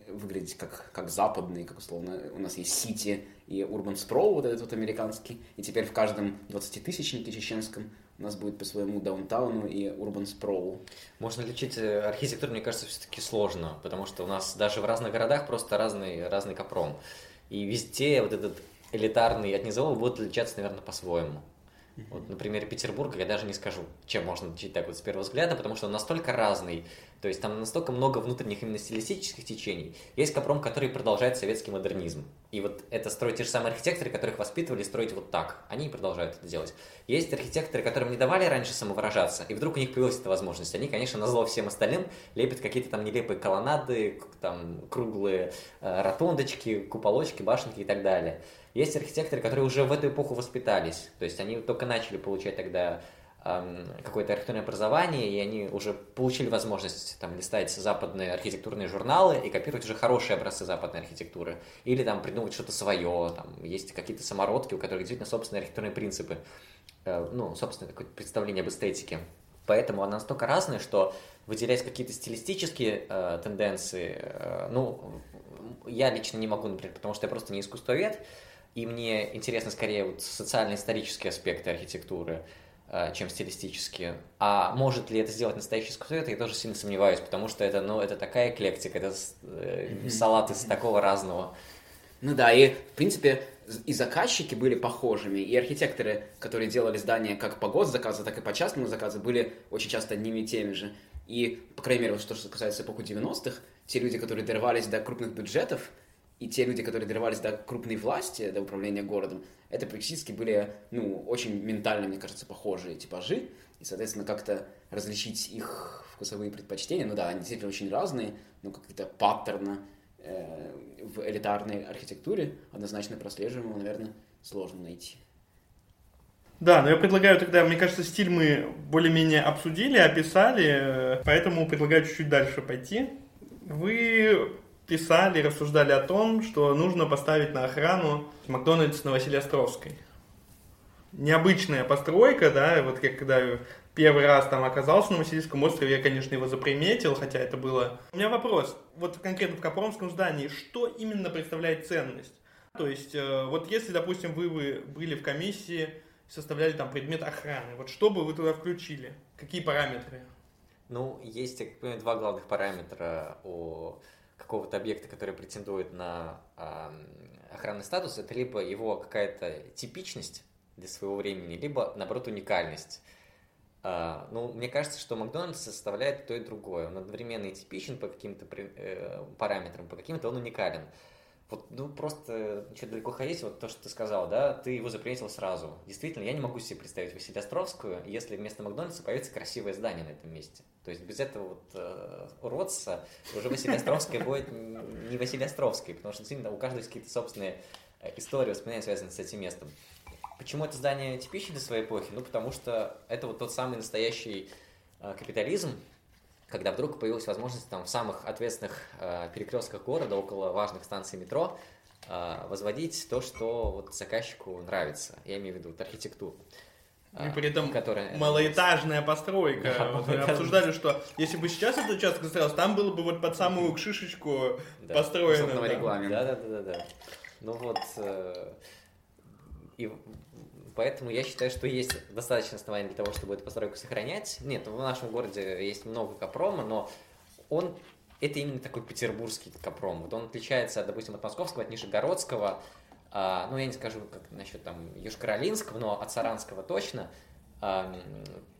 C: выглядеть как, как западные, как условно у нас есть Сити и Urban Sprawl, вот этот вот американский, и теперь в каждом 20-тысячнике чеченском у нас будет по своему даунтауну и Urban Sprawl.
B: Можно лечить э, архитектуру, мне кажется, все-таки сложно, потому что у нас даже в разных городах просто разный, разный капром. И везде вот этот элитарный от низового будет отличаться, наверное, по-своему. Вот, например, Петербурга я даже не скажу, чем можно отличить так вот с первого взгляда, потому что он настолько разный, то есть там настолько много внутренних именно стилистических течений. Есть Капром, который продолжает советский модернизм. И вот это строят те же самые архитекторы, которых воспитывали строить вот так. Они продолжают это делать. Есть архитекторы, которым не давали раньше самовыражаться, и вдруг у них появилась эта возможность. Они, конечно, на зло всем остальным лепят какие-то там нелепые колоннады, там круглые э, ротондочки, куполочки, башенки и так далее. Есть архитекторы, которые уже в эту эпоху воспитались, то есть они только начали получать тогда какое-то архитектурное образование, и они уже получили возможность там листать западные архитектурные журналы и копировать уже хорошие образцы западной архитектуры. Или там придумывать что-то свое, там есть какие-то самородки, у которых действительно собственные архитектурные принципы, э, ну, собственное какое-то представление об эстетике. Поэтому она настолько разная, что выделять какие-то стилистические э, тенденции, э, ну, я лично не могу, например, потому что я просто не искусствовед, и мне интересно скорее вот социально-исторические аспекты архитектуры, э, чем стилистические. А может ли это сделать настоящий искусствовед, я тоже сильно сомневаюсь, потому что это, ну, это такая эклектика, это э, салат из такого разного.
C: Ну да, и в принципе и заказчики были похожими, и архитекторы, которые делали здания как по госзаказу, так и по частному заказу, были очень часто одними и теми же. И, по крайней мере, вот что касается эпохи 90-х, те люди, которые дорвались до крупных бюджетов, и те люди, которые дорвались до крупной власти, до управления городом, это практически были, ну, очень ментально, мне кажется, похожие типажи, и, соответственно, как-то различить их вкусовые предпочтения, ну да, они действительно очень разные, но какие-то паттерна э, в элитарной архитектуре однозначно прослеживаемого, наверное, сложно найти.
A: Да, но я предлагаю тогда, мне кажется, стиль мы более-менее обсудили, описали, э, поэтому предлагаю чуть-чуть дальше пойти. Вы писали, рассуждали о том, что нужно поставить на охрану Макдональдс на Василия Островской. Необычная постройка, да, вот как когда первый раз там оказался на Васильевском острове, я, конечно, его заприметил, хотя это было... У меня вопрос, вот конкретно в Капромском здании, что именно представляет ценность? То есть, э, вот если, допустим, вы, вы были в комиссии, составляли там предмет охраны, вот что бы вы туда включили? Какие параметры?
B: Ну, есть, я понимаю, два главных параметра у какого-то объекта, который претендует на охранный статус, это либо его какая-то типичность для своего времени, либо, наоборот, уникальность. Э, ну, мне кажется, что Макдональдс составляет то и другое. Он одновременно и типичен по каким-то э, параметрам, по каким-то он уникален. Вот, ну, просто, что далеко ходить, вот то, что ты сказал, да, ты его заприметил сразу. Действительно, я не могу себе представить Василия Островскую, если вместо Макдональдса появится красивое здание на этом месте. То есть без этого вот э, уродца уже Василия Островская будет не Василия Островской, потому что действительно у каждого есть какие-то собственные э, истории, воспоминания, связанные с этим местом. Почему это здание типично для своей эпохи? Ну, потому что это вот тот самый настоящий э, капитализм, когда вдруг появилась возможность там в самых ответственных э, перекрестках города, около важных станций метро, э, возводить то, что вот заказчику нравится. Я имею в виду вот, архитектуру.
A: И при этом которая... малоэтажная постройка. Да, вот мы обсуждали, что если бы сейчас этот участок строился, там было бы вот под самую шишечку да, построено.
B: Да. да, да, да, да. Ну вот, э, и Поэтому я считаю, что есть достаточно оснований для того, чтобы эту постройку сохранять. Нет, в нашем городе есть много капрома, но он это именно такой петербургский капром. Вот он отличается, допустим, от московского, от нижегородского, а, ну, я не скажу, как насчет там Южкоролинского, но от Саранского точно, а,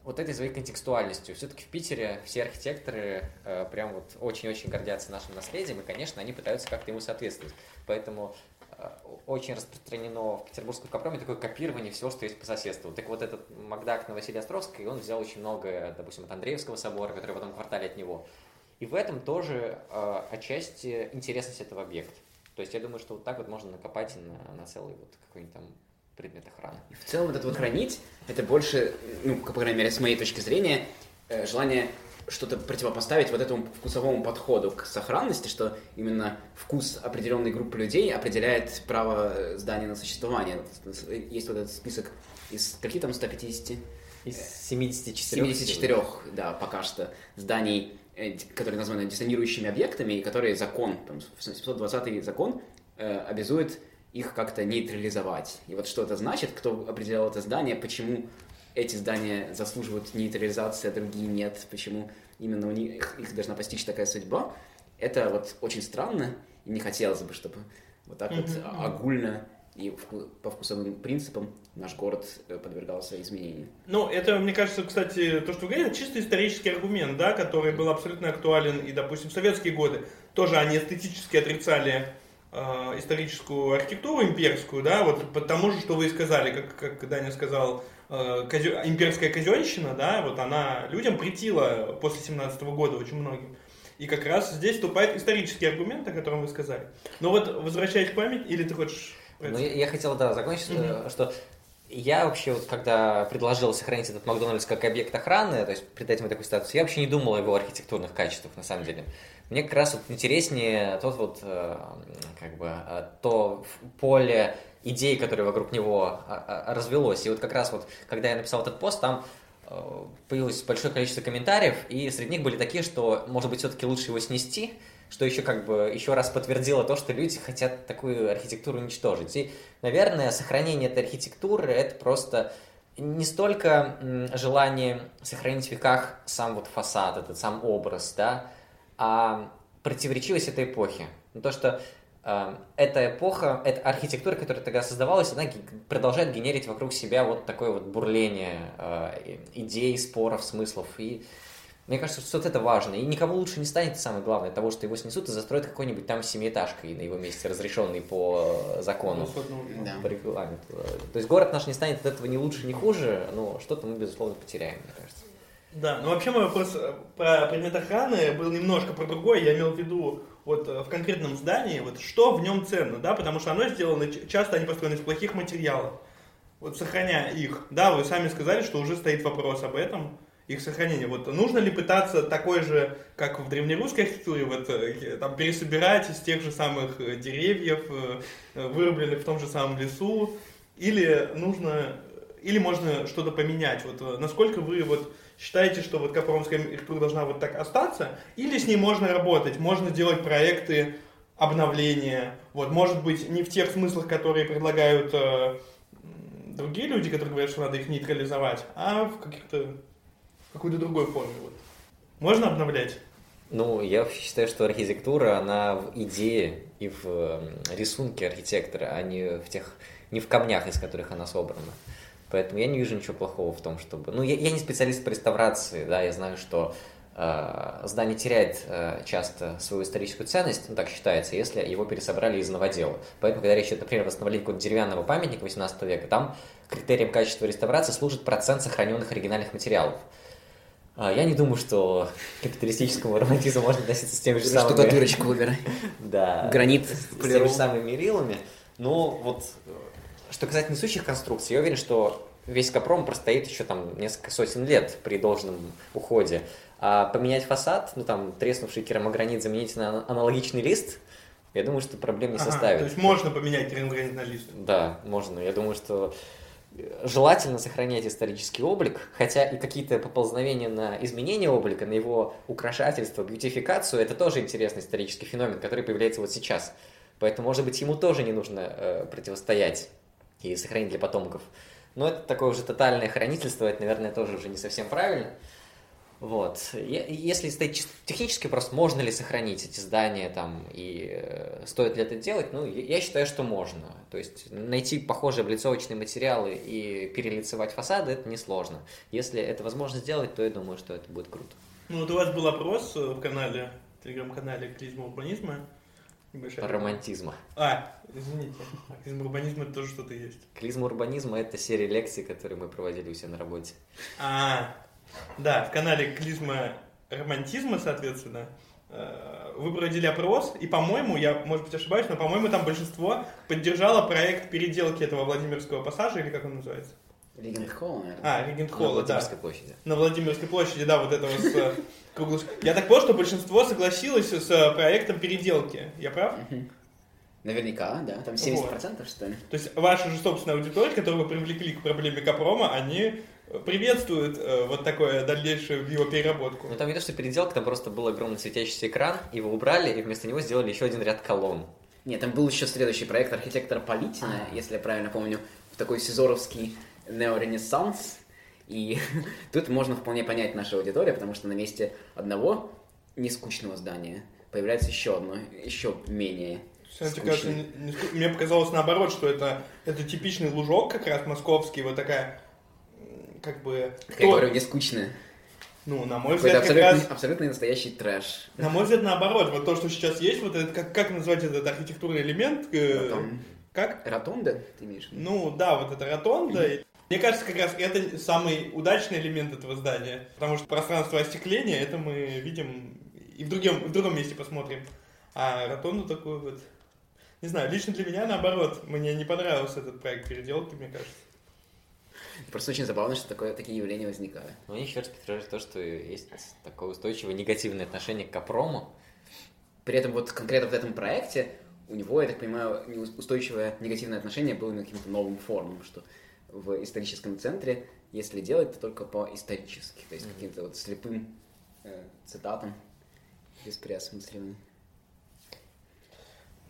B: вот этой своей контекстуальностью. Все-таки в Питере все архитекторы а, прям вот очень-очень гордятся нашим наследием, и, конечно, они пытаются как-то ему соответствовать. Поэтому очень распространено в петербургском капроме такое копирование всего, что есть по соседству. Так вот этот Макдак на Василия Островской, он взял очень много, допустим, от Андреевского собора, который в этом квартале от него. И в этом тоже э, отчасти интересность этого объекта. То есть я думаю, что вот так вот можно накопать на, на целый вот какой-нибудь там предмет охраны.
C: В целом, вот это вот хранить, это больше, ну, по крайней мере, с моей точки зрения, э, желание что-то противопоставить вот этому вкусовому подходу к сохранности, что именно вкус определенной группы людей определяет право здания на существование. Есть вот этот список из каких там 150?
B: Из 74.
C: 74, да, пока что зданий Э, которые названы диссонирующими объектами, и которые закон, там, 720 закон э, обязует их как-то нейтрализовать. И вот что это значит, кто определял это здание, почему эти здания заслуживают нейтрализации, а другие нет, почему именно у них их должна постичь такая судьба, это вот очень странно, и не хотелось бы, чтобы вот так вот огульно и по вкусовым принципам наш город э, подвергался изменению.
A: Ну, это, мне кажется, кстати, то, что вы говорите, чисто исторический аргумент, да, который был абсолютно актуален и, допустим, в советские годы. Тоже они эстетически отрицали э, историческую архитектуру имперскую, да, вот потому же, что вы и сказали, как, как Даня сказал, имперская казенщина, да, вот она людям притила после 17 года очень многим. И как раз здесь вступает исторический аргумент, о котором вы сказали. Но вот возвращаясь к памяти, или ты хочешь
B: ну, я, я хотел, да, закончить, mm-hmm. что я вообще, вот, когда предложил сохранить этот Макдональдс как объект охраны, то есть придать ему такой статус, я вообще не думал о его архитектурных качествах, на самом деле. Мне как раз вот интереснее тот вот, э, как бы, э, то поле идей, которое вокруг него а, а, развелось. И вот как раз вот, когда я написал этот пост, там появилось большое количество комментариев, и среди них были такие, что, может быть, все-таки лучше его снести, что еще как бы еще раз подтвердило то, что люди хотят такую архитектуру уничтожить. И, наверное, сохранение этой архитектуры это просто не столько желание сохранить в веках сам вот фасад, этот сам образ, да, а противоречивость этой эпохи. Ну, то, что э, эта эпоха, эта архитектура, которая тогда создавалась, она продолжает генерить вокруг себя вот такое вот бурление э, идей, споров, смыслов. И мне кажется, что вот это важно. И никому лучше не станет, самое главное, того, что его снесут и застроят какой-нибудь там семиэтажкой на его месте, разрешенный по закону,
A: ну,
B: да. по регламенту. То есть город наш не станет от этого ни лучше, ни хуже, но что-то мы, безусловно, потеряем, мне кажется.
A: Да, но вообще мой вопрос э, про предмет охраны был немножко про другое. Я имел в виду вот э, в конкретном здании, вот что в нем ценно, да, потому что оно сделано, часто они построены из плохих материалов. Вот сохраняя их, да, вы сами сказали, что уже стоит вопрос об этом, их сохранения. Вот нужно ли пытаться такой же, как в древнерусской архитектуре, вот, э, там, пересобирать из тех же самых э, деревьев, э, вырубленных в том же самом лесу, или нужно, или можно что-то поменять? Вот насколько вы вот считаете, что вот Капромская архитектура должна вот так остаться, или с ней можно работать, можно делать проекты обновления, вот, может быть, не в тех смыслах, которые предлагают э, другие люди, которые говорят, что надо их нейтрализовать, а в каких-то какой-то другой форме. Вот. Можно обновлять?
B: Ну, я считаю, что архитектура, она в идее и в рисунке архитектора, а не в тех, не в камнях, из которых она собрана. Поэтому я не вижу ничего плохого в том, чтобы... Ну, я, я не специалист по реставрации, да, я знаю, что э, здание теряет э, часто свою историческую ценность, ну, так считается, если его пересобрали из новодела. Поэтому, когда речь идет, например, о восстановлении какого-то деревянного памятника 18 века, там критерием качества реставрации служит процент сохраненных оригинальных материалов. А, я не думаю, что к капиталистическому романтизму можно относиться с теми же самыми...
C: Штукатурочку выбирай.
B: Да.
C: Гранит.
B: С, с теми же самыми мерилами. Но вот, что касательно несущих конструкций, я уверен, что весь Капром простоит еще там несколько сотен лет при должном уходе. А поменять фасад, ну там треснувший керамогранит заменить на аналогичный лист, я думаю, что проблем не ага, составит.
A: То есть можно поменять керамогранит на лист?
B: Да, можно. Я думаю, что желательно сохранять исторический облик, хотя и какие-то поползновения на изменение облика, на его украшательство, бьютификацию, это тоже интересный исторический феномен, который появляется вот сейчас. Поэтому, может быть, ему тоже не нужно э, противостоять и сохранить для потомков. Но это такое уже тотальное хранительство, это, наверное, тоже уже не совсем правильно. Вот. Если стоит технически вопрос, можно ли сохранить эти здания там и э, стоит ли это делать, ну, я считаю, что можно. То есть найти похожие облицовочные материалы и перелицевать фасады, это несложно. Если это возможно сделать, то я думаю, что это будет круто.
A: Ну вот у вас был опрос в канале, в телеграм-канале «Клизма урбанизма». Небольшая.
B: Романтизма.
A: А, извините. А «Клизма урбанизма» это тоже что-то есть.
B: Клизма урбанизма – это серия лекций, которые мы проводили у себя на работе.
A: А, да, в канале Клизма романтизма, соответственно, э, вы проводили опрос, и, по-моему, я, может быть, ошибаюсь, но, по-моему, там большинство поддержало проект переделки этого Владимирского пассажа, или как он называется?
C: Регент Холл, наверное.
A: А, Регент
B: На
A: Холла, да.
B: Владимирской площади.
A: На Владимирской площади, да, вот этого с э, круглош- Я так понял, что большинство согласилось с э, проектом переделки. Я прав?
C: Наверняка, да. Там 70% что ли?
A: То есть ваша же собственная аудитория, которую вы привлекли к проблеме Капрома, они э, приветствуют э, вот такое дальнейшую его переработку.
B: Ну там не то, что переделка, там просто был огромный светящийся экран, его убрали, и вместо него сделали еще один ряд колонн.
C: Нет, там был еще следующий проект архитектора Политина, если я правильно помню, в такой сизоровский неоренессанс. И тут можно вполне понять нашу аудиторию, потому что на месте одного нескучного здания появляется еще одно, еще менее
A: Кстати, кажется, не- не мне показалось наоборот, что это, это типичный лужок как раз московский, вот такая, как бы,
C: Я
A: кто-
C: говорю, не скучное.
A: ну, на мой взгляд, как
C: абсолютно,
A: раз,
C: абсолютно настоящий трэш.
A: на мой взгляд, наоборот, вот то, что сейчас есть, вот этот, как, как назвать этот архитектурный элемент, э, как?
C: Ротонда, ты имеешь в виду?
A: Ну, да, вот это ротонда. И Мне кажется, как раз это самый удачный элемент этого здания, потому что пространство остекления, это мы видим и в другом, в другом месте посмотрим. А ротонду такую вот... Не знаю, лично для меня наоборот, мне не понравился этот проект переделки, мне кажется.
C: Просто очень забавно, что такое, такие явления возникают.
B: Они еще раз подтверждают то, что есть такое устойчивое негативное отношение к Капрому.
C: При этом вот конкретно в этом проекте у него, я так понимаю, устойчивое негативное отношение было именно к каким-то новым формам, что в историческом центре, если делать, то только по-исторически, то есть
B: Мгм.
C: каким-то вот слепым э, цитатам без переосмысливания.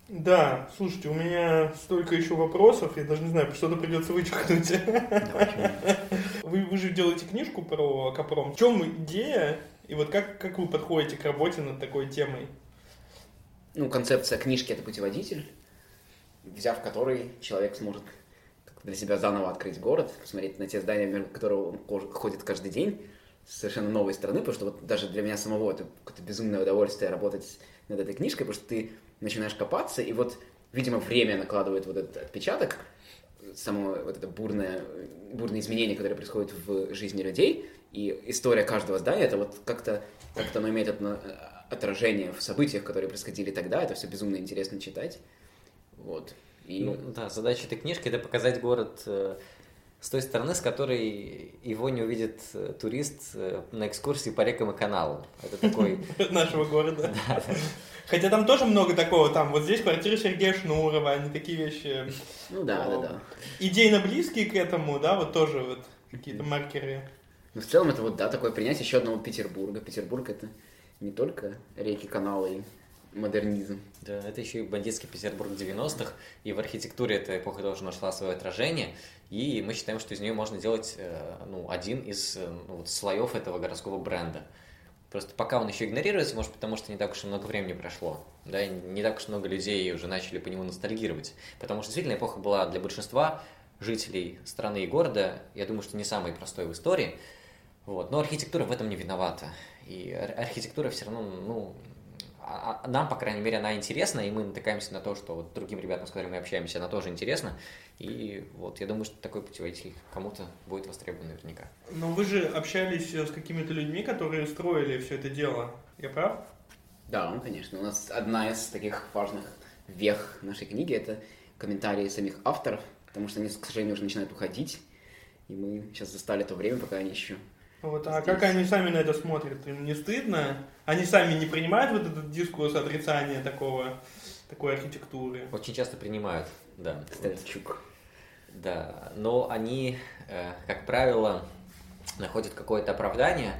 A: Да, слушайте, у меня столько еще вопросов, я даже не знаю, что-то придется вычеркнуть. Вы, вы же делаете книжку про Капром. В чем идея, и вот как, как вы подходите к работе над такой темой?
C: Ну, концепция книжки — это путеводитель, взяв который человек сможет для себя заново открыть город, посмотреть на те здания, мимо которого он ходит каждый день, совершенно новой стороны, потому что вот даже для меня самого это какое-то безумное удовольствие работать над этой книжкой, потому что ты начинаешь копаться, и вот, видимо, время накладывает вот этот отпечаток, само вот это бурное, бурные изменения, которые происходят в жизни людей, и история каждого здания, это вот как-то как оно имеет отно- отражение в событиях, которые происходили тогда, это все безумно интересно читать. Вот. И
B: Ну, да, задача этой книжки это показать город э, с той стороны, с которой его не увидит э, турист э, на экскурсии по рекам и каналам. Это такой...
A: нашего города. Хотя там тоже много такого, там вот здесь квартира Сергея Шнурова, они такие вещи
C: ну да, да, да.
A: идейно близкие к этому, да, вот тоже вот какие-то маркеры.
C: Но в целом это вот, да, такое принятие еще одного Петербурга. Петербург это не только реки, каналы модернизм.
B: Да, это еще и бандитский Петербург 90-х, и в архитектуре эта эпоха тоже нашла свое отражение, и мы считаем, что из нее можно делать э, ну, один из э, ну, вот слоев этого городского бренда. Просто пока он еще игнорируется, может, потому что не так уж и много времени прошло, да, не так уж много людей уже начали по нему ностальгировать. Потому что действительно эпоха была для большинства жителей страны и города, я думаю, что не самой простой в истории, вот. Но архитектура в этом не виновата. И ар- архитектура все равно, ну, нам, по крайней мере, она интересна, и мы натыкаемся на то, что вот другим ребятам, с которыми мы общаемся, она тоже интересна. И вот я думаю, что такой путеводитель кому-то будет востребован наверняка.
A: Но вы же общались э, с какими-то людьми, которые строили все это дело. Я прав?
C: Да, ну, конечно. У нас одна из таких важных вех нашей книги – это комментарии самих авторов, потому что они, к сожалению, уже начинают уходить, и мы сейчас застали то время, пока они еще
A: Вот, а
C: Здесь.
A: как они сами на это смотрят? Им не стыдно? Они сами не принимают вот этот дискурс отрицания такого, такой архитектуры?
B: Очень часто принимают, да.
C: Статчук.
B: Да, но они, э, как правило, находят какое-то оправдание.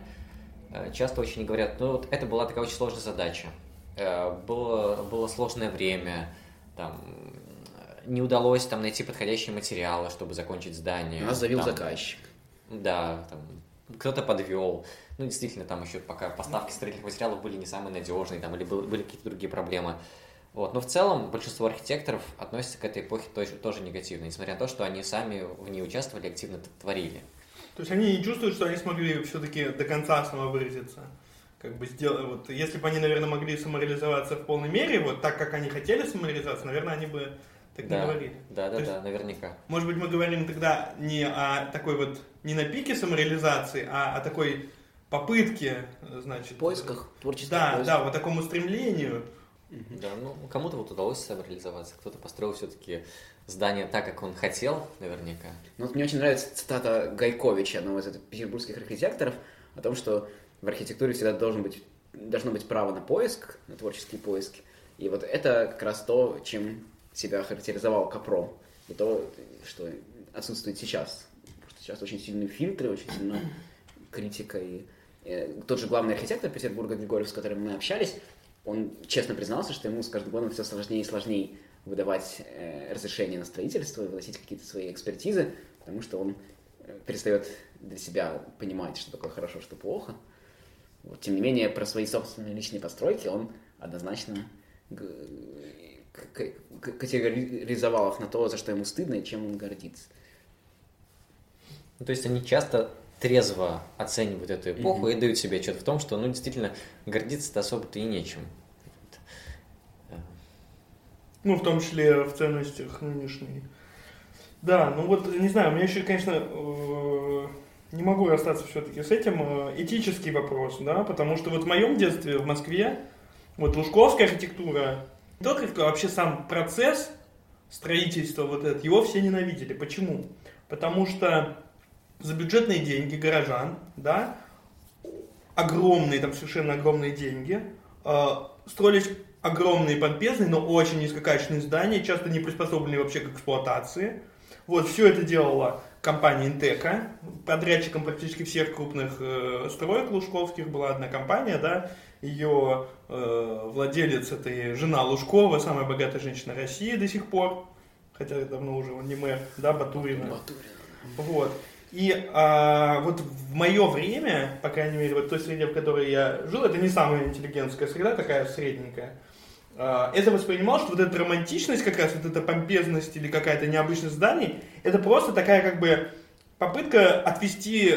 B: Э, Часто очень говорят, ну вот это была такая очень сложная задача. Э, Было, было сложное время, там, не удалось там найти подходящие материалы, чтобы закончить здание.
C: Нас завел
B: Там,
C: заказчик.
B: Да, там, кто-то подвел. Ну, действительно, там еще пока поставки строительных материалов были не самые надежные, там, или были какие-то другие проблемы. Вот. Но в целом большинство архитекторов относятся к этой эпохе тоже, тоже негативно, несмотря на то, что они сами в ней участвовали, активно творили.
A: То есть они не чувствуют, что они смогли все-таки до конца самовыразиться? Как бы сделать, вот, если бы они, наверное, могли самореализоваться в полной мере, вот так, как они хотели самореализоваться, наверное, они бы так
B: да,
A: не говорили.
B: Да, да,
A: То
B: да,
A: есть,
B: наверняка.
A: Может быть, мы говорим тогда не о такой вот, не на пике самореализации, а о такой попытке, значит...
C: Поисках, творческих
A: Да,
C: поисках.
A: да, вот такому стремлению.
B: Да, ну, кому-то вот удалось самореализоваться, кто-то построил все-таки здание так, как он хотел, наверняка.
C: Ну, вот мне очень нравится цитата Гайковича, одного из петербургских архитекторов, о том, что в архитектуре всегда должен быть, должно быть право на поиск, на творческие поиски. И вот это как раз то, чем себя характеризовал Капром. И то, что отсутствует сейчас. Потому что сейчас очень сильные фильтры, очень сильная критика. И э, тот же главный архитектор Петербурга Григорьев, с которым мы общались, он честно признался, что ему с каждым годом все сложнее и сложнее выдавать э, разрешение на строительство и выносить какие-то свои экспертизы, потому что он э, перестает для себя понимать, что такое хорошо, что плохо. Вот. Тем не менее, про свои собственные личные постройки он однозначно категоризовал их на то, за что ему стыдно и чем он гордится.
B: Ну, то есть они часто трезво оценивают эту эпоху и дают себе отчет в том, что, ну, действительно, гордиться-то особо-то и нечем.
A: Ну, в том числе в ценностях нынешней. Да, ну вот, не знаю, у меня еще, конечно, э, не могу расстаться все-таки с этим, э, этический вопрос, да, потому что вот в моем детстве в Москве, вот лужковская архитектура, не только вообще сам процесс строительства вот этот, его все ненавидели. Почему? Потому что за бюджетные деньги горожан, да, огромные, там совершенно огромные деньги, э, строились огромные помпезные, но очень низкокачественные здания, часто не приспособленные вообще к эксплуатации. Вот, все это делала компания Интека, подрядчиком практически всех крупных э, строек лужковских была одна компания, да, ее э, владелец это и жена Лужкова, самая богатая женщина России до сих пор, хотя давно уже он не мэр, да, Батурина. Вот. И а, вот в мое время, по крайней мере, вот той среде, в которой я жил, это не самая интеллигентская среда, такая средненькая. А, это воспринимал, что вот эта романтичность, как раз вот эта помпезность или какая-то необычность зданий, это просто такая как бы попытка отвести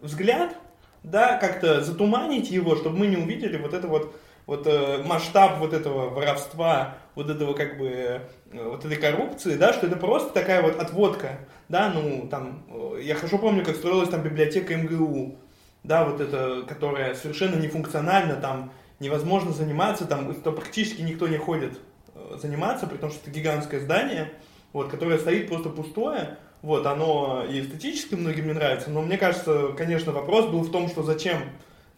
A: взгляд, да, как-то затуманить его, чтобы мы не увидели вот это вот вот э, масштаб вот этого воровства, вот этого как бы, э, вот этой коррупции, да, что это просто такая вот отводка, да, ну, там, э, я хорошо помню, как строилась там библиотека МГУ, да, вот это, которая совершенно нефункциональна, там, невозможно заниматься, там, то практически никто не ходит э, заниматься, при том, что это гигантское здание, вот, которое стоит просто пустое, вот, оно и эстетически многим не нравится, но мне кажется, конечно, вопрос был в том, что зачем,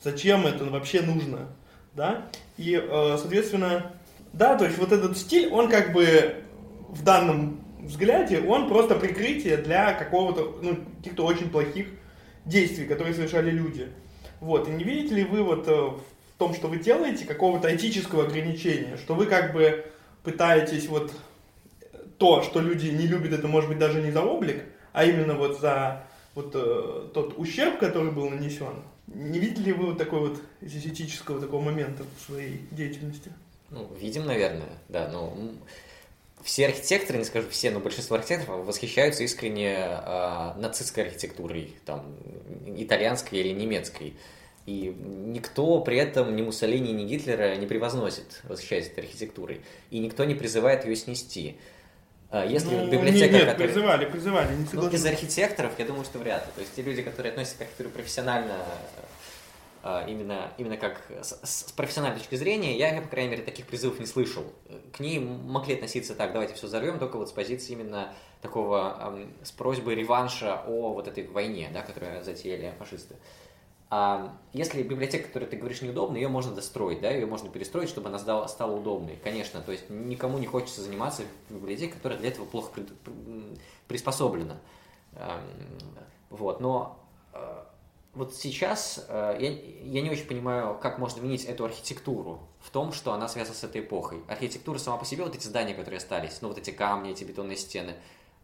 A: зачем это вообще нужно, да, и, э, соответственно, да, то есть вот этот стиль, он как бы в данном взгляде, он просто прикрытие для какого-то, ну, каких-то очень плохих действий, которые совершали люди. Вот, и не видите ли вы вот э, в том, что вы делаете, какого-то этического ограничения, что вы как бы пытаетесь вот то, что люди не любят, это может быть даже не за облик, а именно вот за вот э, тот ущерб, который был нанесен. Не видели ли вы вот такой вот здесь этического такого момента в своей деятельности?
B: Ну, видим, наверное, да, но все архитекторы, не скажу все, но большинство архитекторов восхищаются искренне э, нацистской архитектурой, там, итальянской или немецкой. И никто при этом ни Муссолини, ни Гитлера не превозносит, восхищаясь этой архитектурой. И никто не призывает ее снести. А Если
A: ну,
B: библиотека,
A: нет, нет,
B: которая-
A: призывали, призывали, не
B: Ну, из архитекторов, я думаю, что вряд ли. То есть те люди, которые относятся к архитектуре профессионально, а, именно, именно как с, с профессиональной точки зрения, я, по крайней мере, таких призывов не слышал. К ней могли относиться так, давайте все взорвем, только вот с позиции именно такого, с просьбой реванша о вот этой войне, да, которую затеяли фашисты. А если библиотека, которую ты говоришь, неудобна, ее можно достроить, да, ее можно перестроить, чтобы она стала, стала удобной. Конечно, то есть никому не хочется заниматься в библиотеке, которая для этого плохо приспособлена. Вот, но э, вот сейчас э, я, я не очень понимаю, как можно винить эту архитектуру в том, что она связана с этой эпохой. Архитектура сама по себе, вот эти здания, которые остались, ну вот эти камни, эти бетонные стены,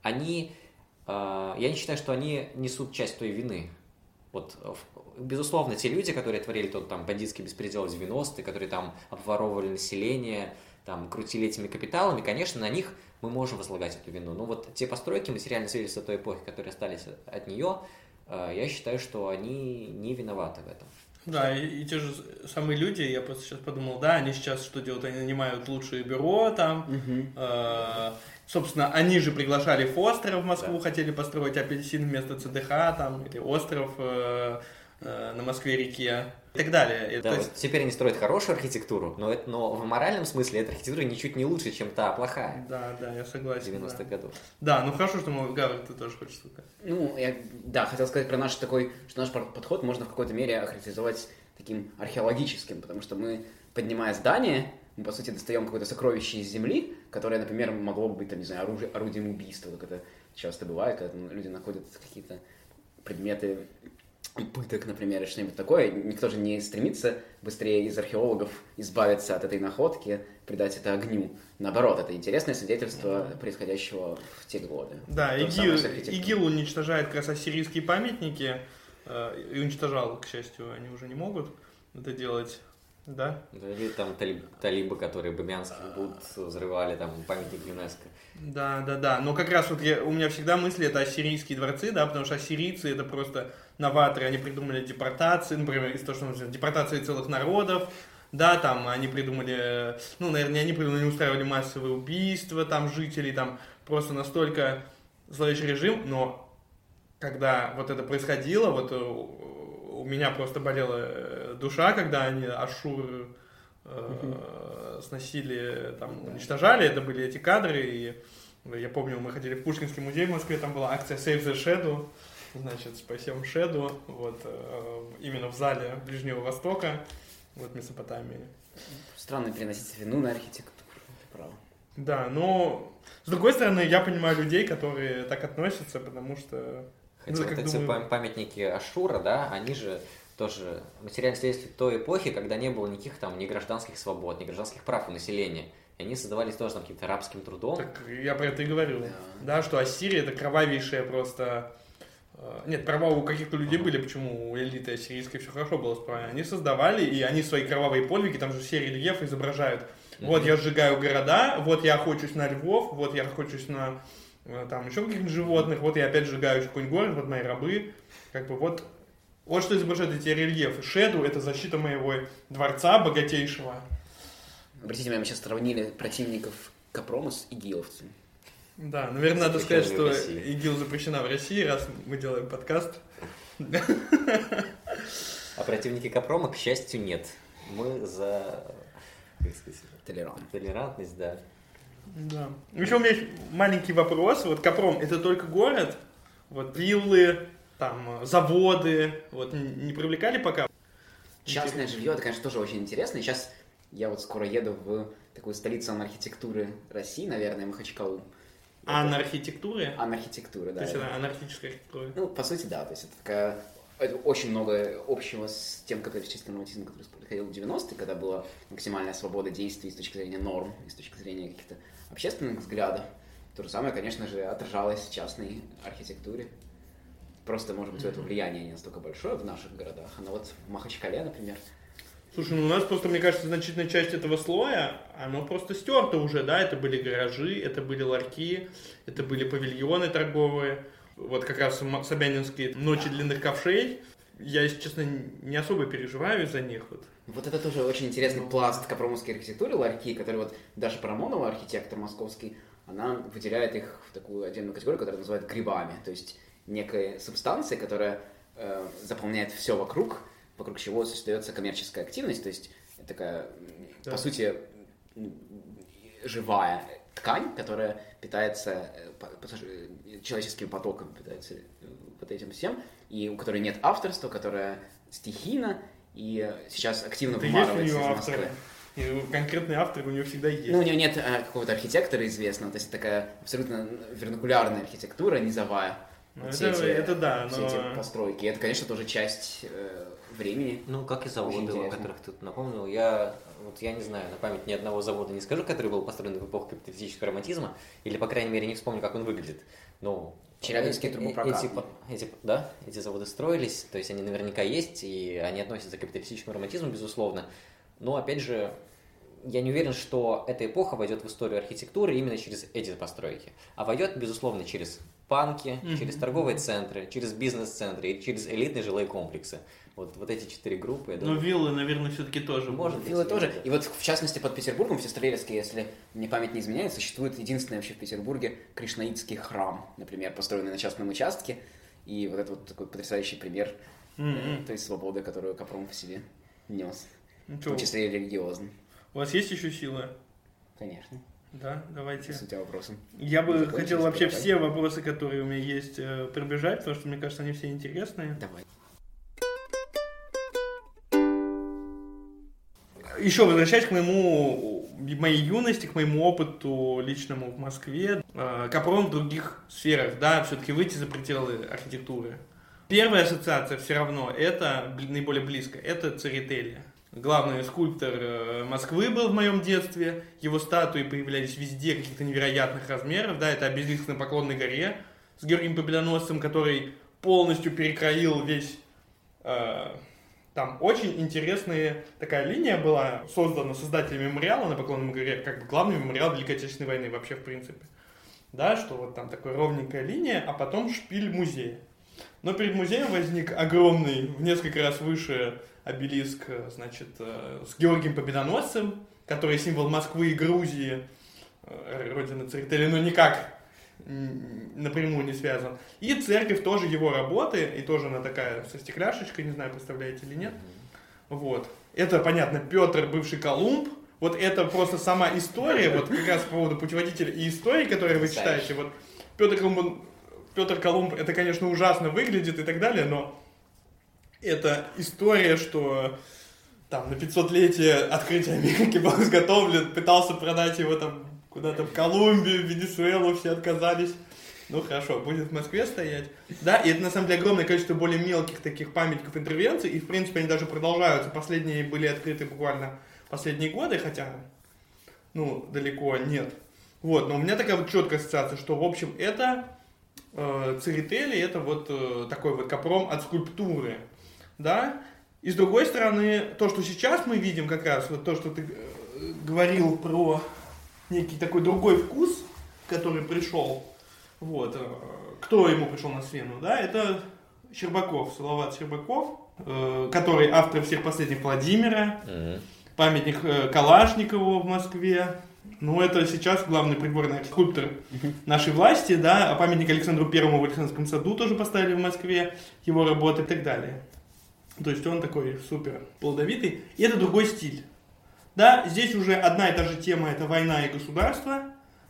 B: они, э, я не считаю, что они несут часть той вины. Вот, безусловно, те люди, которые творили тот там бандитский беспредел в 90-е, которые там обворовывали население, там крутили этими капиталами, конечно, на них мы можем возлагать эту вину. Но вот те постройки, материальные свидетельства той эпохи, которые остались от нее, э, я считаю, что они не виноваты в этом.
A: Да, и, и те же самые люди, я просто сейчас подумал, да, они сейчас что делают? Они нанимают лучшие бюро там. Э, собственно, они же приглашали Фостера в Москву, хотели построить апельсин вместо ЦДХ там, или остров э, э, на Москве-реке и так далее.
B: Да,
A: то
B: вот
A: есть-
B: теперь они строят хорошую архитектуру, но, это, но в моральном смысле эта архитектура ничуть не лучше, чем та плохая
A: да, да, я согласен.
B: 90-х
A: да.
B: годов.
A: Да, ну хорошо, что мы Гавр, ты тоже хочешь сказать.
C: Ну, я, да, хотел сказать про наш такой, что наш подход можно в какой-то мере охарактеризовать таким археологическим, потому что мы, поднимая здание, мы, по сути, достаем какое-то сокровище из земли, которое, например, могло бы быть, там, не знаю, оружие, орудием убийства, как это часто бывает, когда там, люди находят какие-то предметы пыток, например, и что-нибудь такое. Никто же не стремится быстрее из археологов избавиться от этой находки, придать это огню. Наоборот, это интересное свидетельство происходящего в те годы.
A: Да, ИГИЛ. ИГИЛ уничтожает как раз ассирийские памятники, э, и уничтожал, к счастью, они уже не могут это делать, да?
B: Да, Или там талиб- талибы, которые Бабянский будут взрывали там памятник ЮНЕСКо.
A: Да, да, да. Но как раз вот я, у меня всегда мысли это ассирийские дворцы, да, потому что ассирийцы это просто новаторы, они придумали депортации, например, из того, что нужно, депортации целых народов, да, там они придумали, ну, наверное, не они придумали, они устраивали массовые убийства там жителей, там просто настолько зловещий режим, но когда вот это происходило, вот э, у меня просто болела э, душа, когда они Ашур э, сносили, там, уничтожали, это были эти кадры, и я помню, мы ходили в Пушкинский музей в Москве, там была акция Save the Shadow, значит, спасем Шеду, вот, э, именно в зале Ближнего Востока, вот, Месопотамии.
C: Странно переносить вину на архитектуру. Ты прав.
A: Да, но, с другой стороны, я понимаю людей, которые так относятся, потому что...
B: Хотя
A: ну,
B: вот эти
A: думаю-
B: пам- памятники Ашура, да, они же тоже материальные свидетельства той эпохи, когда не было никаких там ни гражданских свобод, ни гражданских прав у населения. И они создавались тоже там каким-то рабским трудом.
A: Так я про это и говорю.
C: Да.
A: Да, что Ассирия это кровавейшая просто... э, Нет, права у каких-то людей были, почему у элиты ассирийской все хорошо было с правами. Они создавали, и они свои кровавые подвиги, там же все рельефы изображают. Вот я сжигаю города, вот я охочусь на львов, вот я охочусь на э, там еще каких-нибудь животных, вот я опять сжигаю какой-нибудь город, вот мои рабы. Как бы вот, вот что изображают эти рельефы. Шеду это защита моего дворца богатейшего.
C: Обратите внимание, мы сейчас сравнили противников Капрома с игиловцами.
A: Да, наверное, надо сказать, что. ИГИЛ запрещена в России, раз мы делаем подкаст.
B: А противники Капрома, к счастью, нет. Мы за как сказать,
C: Толерант.
B: толерантность, да.
A: Да. Еще у меня есть маленький вопрос. Вот Капром это только город? Вот виллы, там, э, заводы, вот не привлекали пока?
C: Частное жилье, это, конечно, тоже очень интересно. И сейчас я вот скоро еду в такую столицу архитектуры России, наверное, Махачкалу.
A: А на архитектуре?
C: Анархитектуры, да.
A: То есть это анархическая архитектура.
C: Ну, по сути, да. То есть это такая... Это очень много общего с тем католическим норматизмом, который происходил в 90-е, когда была максимальная свобода действий с точки зрения норм и с точки зрения каких-то общественных взглядов. То же самое, конечно же, отражалось в частной архитектуре. Просто, может быть, у этого влияние не настолько большое в наших городах. Но вот в Махачкале, например,
A: Слушай, ну у нас просто, мне кажется, значительная часть этого слоя, оно просто стерто уже, да, это были гаражи, это были ларьки, это были павильоны торговые, вот как раз Собянинские ночи длинных ковшей, я, если честно, не особо переживаю из-за них, вот.
C: Вот это тоже очень интересный пласт капромовской архитектуры, ларьки, который вот Даша Парамонова, архитектор московский, она выделяет их в такую отдельную категорию, которую называют грибами, то есть некая субстанция, которая э, заполняет все вокруг, вокруг чего создается коммерческая активность, то есть такая,
A: Да.
C: по сути, живая ткань, которая питается э, э, человеческим потоком, питается э, вот этим всем, и у которой нет авторства, которая стихийна, и сейчас активно
A: Это
C: вымарывается из Москвы.
A: И конкретный автор у нее всегда есть.
C: Ну, у нее нет э, какого-то архитектора известного, то есть такая абсолютно вернакулярная архитектура, низовая.
A: Ну,
C: Вот
A: это- это да,
C: все
A: но-
C: эти постройки. Это, конечно, тоже часть э, времени.
B: Ну, как и заводы, о которых ты тут напомнил. Я, вот я не знаю, на память ни одного завода не скажу, который был построен в эпоху капиталистического романтизма, или, по крайней мере, не вспомню, как он выглядит. Ну,
C: Челябинский
B: Эти-
C: трубопрокат.
B: Эти, эти- да, эти заводы строились, то есть они наверняка есть, и они относятся к капиталистическому романтизму, безусловно. Но, опять же, я не уверен, что эта эпоха войдет в историю архитектуры именно через эти постройки. А войдет, безусловно, через банки,
A: Мгм.
B: через торговые центры, через бизнес-центры и через элитные жилые комплексы. Вот, вот эти четыре группы,
A: Но виллы, наверное, все-таки тоже.
B: Может.
C: Виллы тоже. И вот, в частности, под Петербургом, в Сестрорецке, если мне память не изменяет, существует единственный вообще в Петербурге кришнаитский храм, например, построенный на частном участке. И вот это вот такой потрясающий пример
A: М-м.
C: той свободы, которую Капром в себе нес.
A: Ну
C: В том числе и религиозный.
A: У вас есть еще силы?
C: Конечно.
A: Да, давайте.
C: Если у тебя вопросы.
A: Я бы
C: Закончились,
A: хотел вообще все вопросы, которые у меня есть, э, пробежать, потому что мне кажется, они все интересные.
C: Давай.
A: Еще возвращаясь к моему моей юности, к моему опыту личному в Москве, э, Капром в других сферах, да, все-таки выйти за пределы архитектуры. Первая ассоциация все равно, это наиболее близко, это Церетели. Главный скульптор э, Москвы был в моем детстве, его статуи появлялись везде каких-то невероятных размеров, да, это обелиск на Поклонной горе с Георгием Победоносцем, который полностью перекроил весь э, там очень интересная такая линия была создана создателями мемориала на Поклонной горе, как бы главный мемориал Великой Отечественной войны вообще в принципе. Да, что вот там такая ровненькая линия, а потом шпиль музея. Но перед музеем возник огромный, в несколько раз выше обелиск, э, значит, э, с Георгием Победоносцем, который символ Москвы и Грузии, э, родины Церетели, но никак напрямую не связан. И церковь тоже его работы, и тоже она такая со стекляшечкой, не знаю, представляете или нет. Вот. Это, понятно, Петр, бывший Колумб. Вот это просто сама история, вот как раз по поводу путеводителя и истории, которые вы читаете. Вот Петр Колумб, он- Петр Колумб, это, конечно, ужасно выглядит и так далее, но это история, что там на 500-летие открытия Америки был изготовлен, пытался продать его там куда-то в Колумбию, в Венесуэлу, все отказались. Ну хорошо, будет в Москве стоять. Да, и это на самом деле огромное количество более мелких таких памятников интервенций, и в принципе они даже продолжаются. Последние были открыты буквально последние годы, хотя, ну, далеко нет. Вот, но у меня такая вот четкая ассоциация, что, в общем, это Церетели, это вот э, такой вот капром от скульптуры, да. И с другой стороны, то, что сейчас мы видим как раз, вот то, что ты э, говорил про некий такой другой вкус, который пришел, вот, э, кто ему пришел на смену, да, это Щербаков, Салават Щербаков, э, который автор всех последних Владимира, памятник э, Калашникову в Москве. Ну, это сейчас главный придворный скульптор нашей власти, да, а памятник Александру Первому в Александрском саду тоже поставили в Москве, его работы и так далее. То есть он такой супер плодовитый. И это другой стиль. Да, здесь уже одна и та же тема, это война и государство,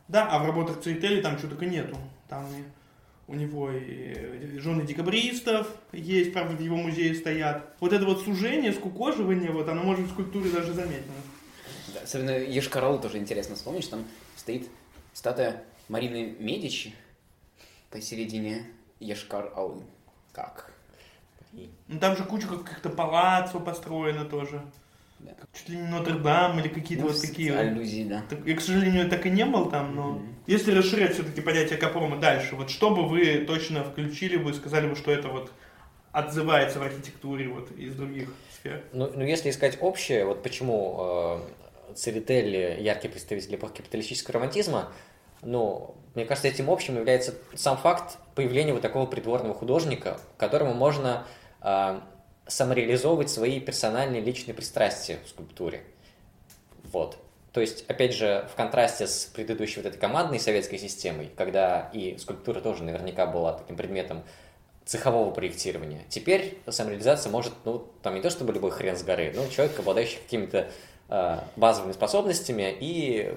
A: да, а в работах Церетели там чего только нету. Там у него и жены декабристов есть, правда, в его музее стоят. Вот это вот сужение, скукоживание, вот оно может в скульптуре даже заметно.
C: Да, особенно Ешкаралу тоже интересно вспомнить, что там стоит статуя Марины Медичи посередине Ешкар-Аулы. Как?
B: И-
A: Ну там же куча каких-то палаццо построено тоже.
C: Да.
A: Чуть ли не Нотр-Дам или какие-то
C: Ну,
A: вот такие.
C: Аллюзии, да.
A: Так, Я, к сожалению, так и не был там, но
C: Мгм.
A: если расширять все-таки понятие Капрома дальше, вот что бы вы точно включили бы, сказали бы, что это вот отзывается в архитектуре вот из других сфер?
B: Ну, ну, если искать общее, вот почему э, Церетели яркий представитель эпохи капиталистического романтизма, ну, мне кажется, этим общим является сам факт появления вот такого придворного художника, которому можно э, самореализовывать свои персональные личные пристрастия в скульптуре. Вот. То есть, опять же, в контрасте с предыдущей вот этой командной советской системой, когда и скульптура тоже наверняка была таким предметом цехового проектирования. Теперь самореализация может, ну, там не то чтобы любой хрен с горы, но человек, обладающий какими-то базовыми способностями и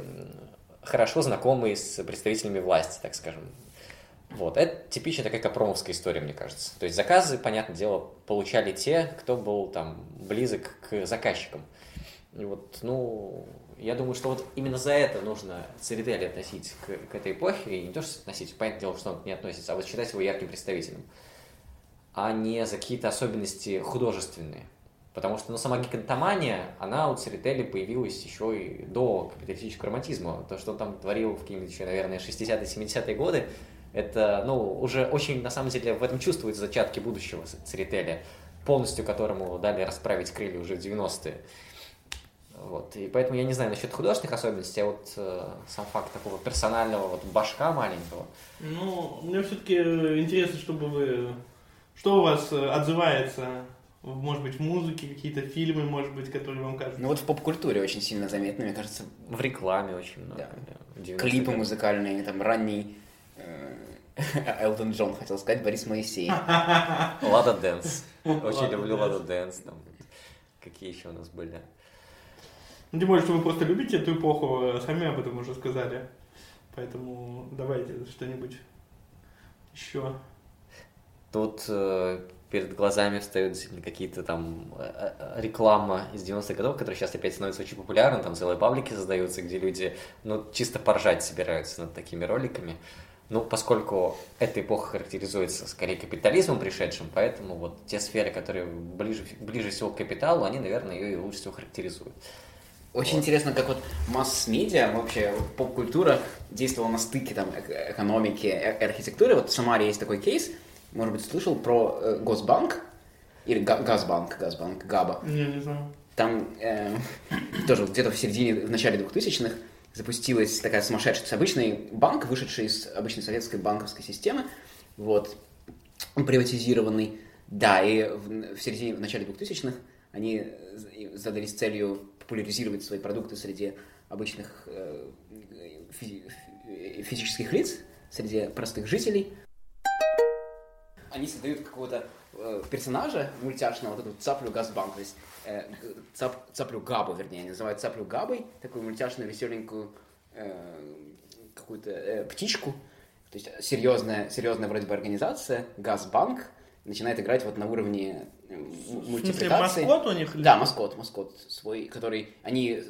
B: хорошо знакомый с представителями власти, так скажем. Вот, это типичная такая капромовская история, мне кажется. То есть заказы, понятное дело, получали те, кто был там близок к заказчикам. И вот, ну, я думаю, что вот именно за это нужно Церетели относить к, к этой эпохе, и не то, что относить, понятное дело, что он не относится, а вот считать его ярким представителем, а не за какие-то особенности художественные. Потому что ну, сама гигантомания, она у Церетели появилась еще и до капиталистического романтизма. То, что он там творил в какие-нибудь еще, наверное, 60-е, 70-е годы, Это, ну, уже очень, на самом деле, в этом чувствуются зачатки будущего Церетели, полностью которому дали расправить крылья уже в 90-е. Вот. И поэтому я не знаю насчет художественных особенностей, а вот э, сам факт такого персонального вот башка маленького.
A: Ну, мне все-таки интересно, чтобы вы... Что у вас э, отзывается, может быть, в музыке, какие-то фильмы, может быть, которые вам кажутся?
C: Ну вот в поп-культуре очень сильно заметно, мне кажется.
B: В рекламе очень много.
C: Да.
B: да, в 90-е
C: Клипы музыкальные, там ранний э, Элтон Джон, хотел сказать, Борис Моисеев.
B: Лада Дэнс. Очень люблю. Лада Дэнс. Какие еще у нас были?
A: Ну, тем более, что вы просто любите эту эпоху, э, сами об этом уже сказали. Поэтому давайте что-нибудь еще.
B: Тут э, перед глазами встают действительно какие-то там э, э, реклама из 90-х годов, которая сейчас опять становится очень популярна, там целые паблики создаются, где люди, ну, чисто поржать собираются над такими роликами. Ну, поскольку эта эпоха характеризуется скорее капитализмом пришедшим, поэтому вот те сферы, которые ближе, ближе всего к капиталу, они, наверное, ее и лучше всего характеризуют.
C: Очень интересно, как вот масс-медиа, вообще вот поп-культура действовала на стыке там, эк- экономики и архитектуры. Вот в Самаре есть такой кейс, может быть, слышал про э, Госбанк или Га- Газбанк, Газбанк, Габа.
A: Не, не знаю.
C: Там э, тоже где-то в середине, в начале 2000-х запустилась такая сумасшедшая, обычный банк, вышедший из обычной советской банковской системы, вот, приватизированный, да, и в, в середине, в начале 2000-х они задались целью популяризировать свои продукты среди обычных э, фи- физических лиц, среди простых жителей. Они создают какого-то э, персонажа мультяшного, вот эту цаплю Газбанк, то есть э, цап- цаплю Габу, вернее, они называют цаплю Габой, такую мультяшную, веселенькую э, какую-то э, птичку, то есть серьезная, серьезная вроде бы организация, Газбанк, начинает играть вот на уровне э, мультипликации.
A: маскот у них? или-
C: Да, маскот, маскот свой, который... Они...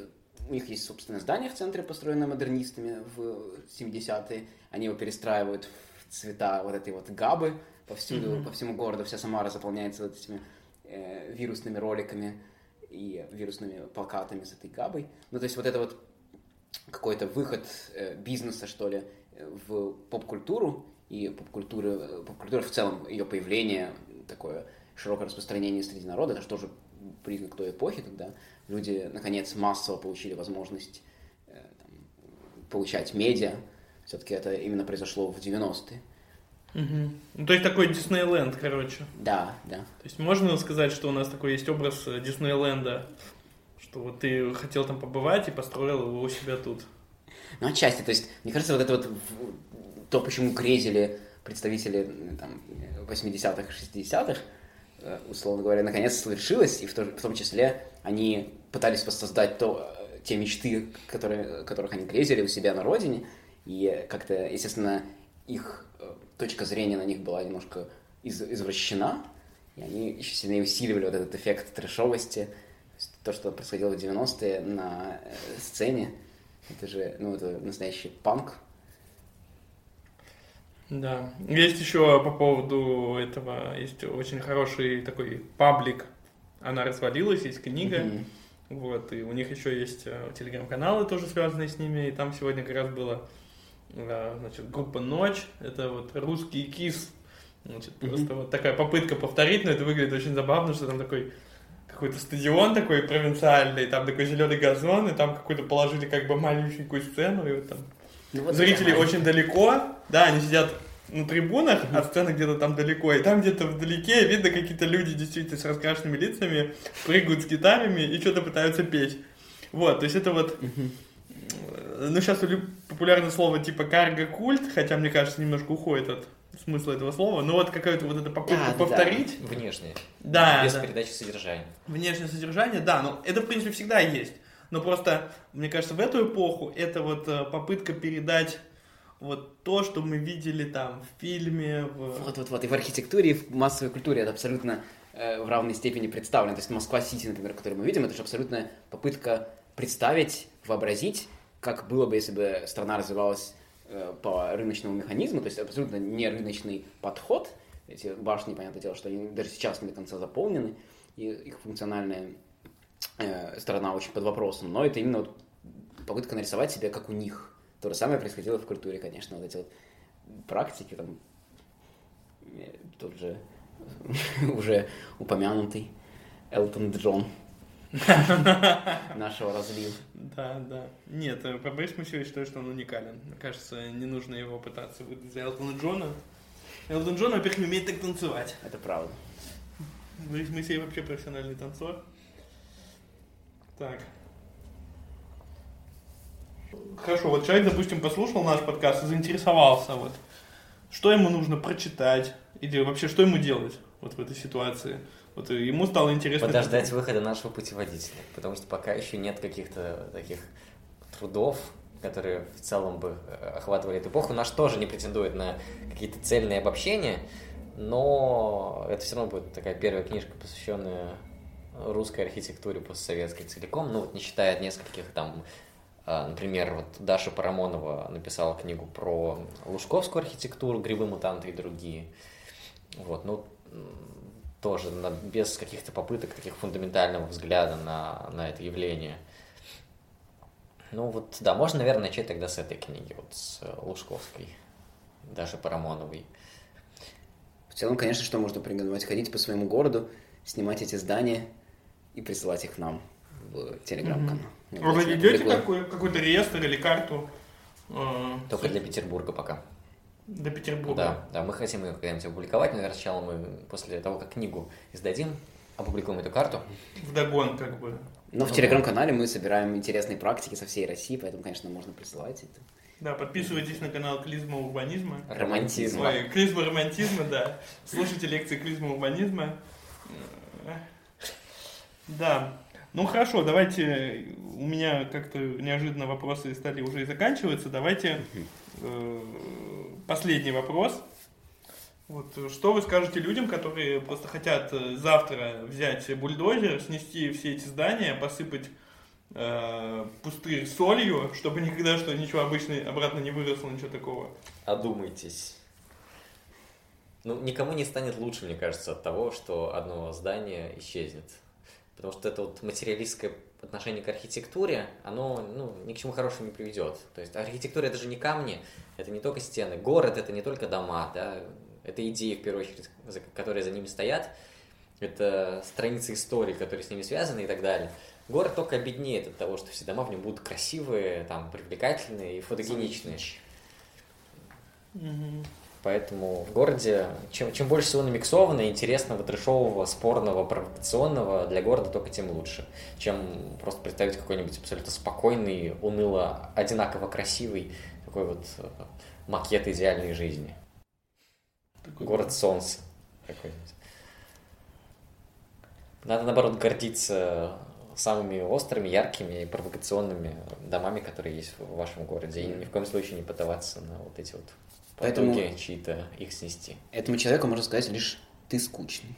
C: У них есть собственное здание в центре, построенное модернистами в 70-е. Они его перестраивают в цвета вот этой вот габы повсюду, по всему городу. Вся Самара заполняется вот этими э, вирусными роликами и вирусными плакатами с этой габой. Ну, то есть вот это вот какой-то выход э, бизнеса, что ли, в поп-культуру, и поп-культура, э, поп-культура в целом, ее появление, такое широкое распространение среди народа, это же тоже признак той эпохи, когда люди, наконец, массово получили возможность э, там, получать медиа. Все-таки это именно произошло в 90-е.
A: Мгм. Ну, то есть такой Диснейленд, короче.
C: Да, да.
A: То есть можно сказать, что у нас такой есть образ э, Диснейленда, что вот ты хотел там побывать и построил его у себя тут.
C: Ну, отчасти, то есть, мне кажется, вот это вот то, почему грезили представители там, э, 80-х, 60-х, э, условно говоря, наконец свершилось, и в, то в том числе они пытались воссоздать то, э, те мечты, которые, которых они грезили у себя на родине, и как-то, естественно, их э, точка зрения на них была немножко из- извращена, и они еще сильнее усиливали вот этот эффект трэшовости, То что происходило в 90-е на э, сцене, это же, ну, это настоящий панк.
A: Да. Есть еще по поводу этого, есть очень хороший такой паблик. Она развалилась, есть книга.
C: Мгм.
A: Вот, и у них еще есть э, телеграм-каналы, тоже связанные с ними. И там сегодня как раз была э, значит, группа «Ночь». Это вот русский кис. Значит,
C: Мгм.
A: просто вот такая попытка повторить, но это выглядит очень забавно, что там такой какой-то стадион такой провинциальный, там такой зеленый газон, и там какую-то положили как бы маленькую сцену, и вот там
C: Ну, вот
A: Зрители очень далеко, да, они сидят на трибунах, а сцена где-то там далеко, и там где-то вдалеке видно какие-то люди действительно с раскрашенными лицами, прыгают с гитарами и что-то пытаются петь. Вот, то есть это вот. Ну сейчас популярное слово типа карго-культ, хотя мне кажется немножко уходит от смысла этого слова, но вот какая-то вот эта попытка
C: Да, да,
A: повторить,
B: Внешне.
A: да,
B: без
A: да.
B: передачи содержания.
A: внешнее содержание, да, но это, в принципе, всегда есть. Но просто, мне кажется, в эту эпоху это вот э, попытка передать вот то, что мы видели там в фильме, в...
C: Вот-вот-вот. И в архитектуре, и в массовой культуре это абсолютно э, в равной степени представлено. То есть Москва-Сити, например, которую мы видим, это же абсолютная попытка представить, вообразить, как было бы, если бы страна развивалась э, по рыночному механизму, то есть абсолютно не рыночный подход. Эти башни, понятное дело, что они даже сейчас не до конца заполнены, и их функциональная э, сторона очень под вопросом, но это именно вот попытка нарисовать себя как у них. То же самое происходило в культуре, конечно, вот эти вот практики, там, э, тот же уже упомянутый Элтон Джон нашего разлива.
A: Да, да. Нет, э, про Борис Моисеевич считаю, что он уникален. Мне кажется, не нужно его пытаться выдать за Элтона Джона. Элтон Джон, во-первых, не умеет так танцевать.
C: Это правда.
A: Борис Моисеев вообще профессиональный танцор. Так. Хорошо, вот человек, допустим, послушал наш подкаст и заинтересовался, вот, что ему нужно прочитать, или вообще, что ему делать вот в этой ситуации. Вот ему стало интересно.
B: Подождать выхода нашего путеводителя, потому что пока еще нет каких-то таких трудов, которые в целом бы э, охватывали эту эпоху. Наш тоже не претендует на какие-то цельные обобщения, но это все равно будет такая первая книжка, посвященная русской архитектуре постсоветской целиком, ну вот не считая нескольких там, а, например, вот Даша Парамонова написала книгу про лужковскую архитектуру, грибы, мутанты и другие. Вот, ну, тоже на, без каких-то попыток таких фундаментального взгляда на, на это явление. Ну вот, да, можно, наверное, начать тогда с этой книги, вот с Лужковской, даже Парамоновой.
C: В целом, конечно, что можно порекомендовать? Ходить по своему городу, снимать эти здания и присылать их нам в телеграм-канал.
A: Mm-hmm. Вы ведете какой- какой-то реестр или карту?
B: Э, Только для Петербурга пока.
A: До Петербурга.
B: Да, да, мы хотим ее когда-нибудь опубликовать, наверное, сначала мы после того, как книгу издадим, опубликуем эту карту.
A: Вдогон, как бы.
C: Но в телеграм-канале мы собираем интересные практики со всей России, поэтому, конечно, можно присылать это.
A: Да, подписывайтесь на канал Клизма Урбанизма.
C: Романтизма.
A: Ой, Клизма Романтизма, да. Слушайте лекции Клизма Урбанизма. Да. Ну хорошо, давайте, у меня как-то неожиданно вопросы стали уже и заканчиваться. Давайте э, последний вопрос. Вот, что вы скажете людям, которые просто хотят э, завтра взять бульдозер, снести все эти здания, посыпать э, пустырь солью, чтобы никогда что ничего обычно обратно не выросло, ничего такого?
B: Одумайтесь. Ну, никому не станет лучше, мне кажется, от того, что одно здание исчезнет. Потому что это вот материалистское отношение к архитектуре, оно ну, ни к чему хорошему не приведет. То есть архитектура это же не камни, это не только стены. Город это не только дома, да, это идеи, в первую очередь, которые за ними стоят, это страницы истории, которые с ними связаны и так далее. Город только обеднеет от того, что все дома в нем будут красивые, там, привлекательные и фотогеничные.
A: Угу.
B: Поэтому в городе, чем, чем больше всего намиксованного, интересного, трешового, спорного, провокационного, для города только тем лучше. Чем просто представить какой-нибудь абсолютно спокойный, уныло, одинаково красивый такой вот э, макет идеальной жизни. Такой Город солнца какой-нибудь. Надо, наоборот, гордиться самыми острыми, яркими и провокационными домами, которые есть в вашем городе. И ни в коем случае не поддаваться на вот эти вот Поэтому чьи-то их снести.
C: Этому человеку можно сказать лишь «ты скучный».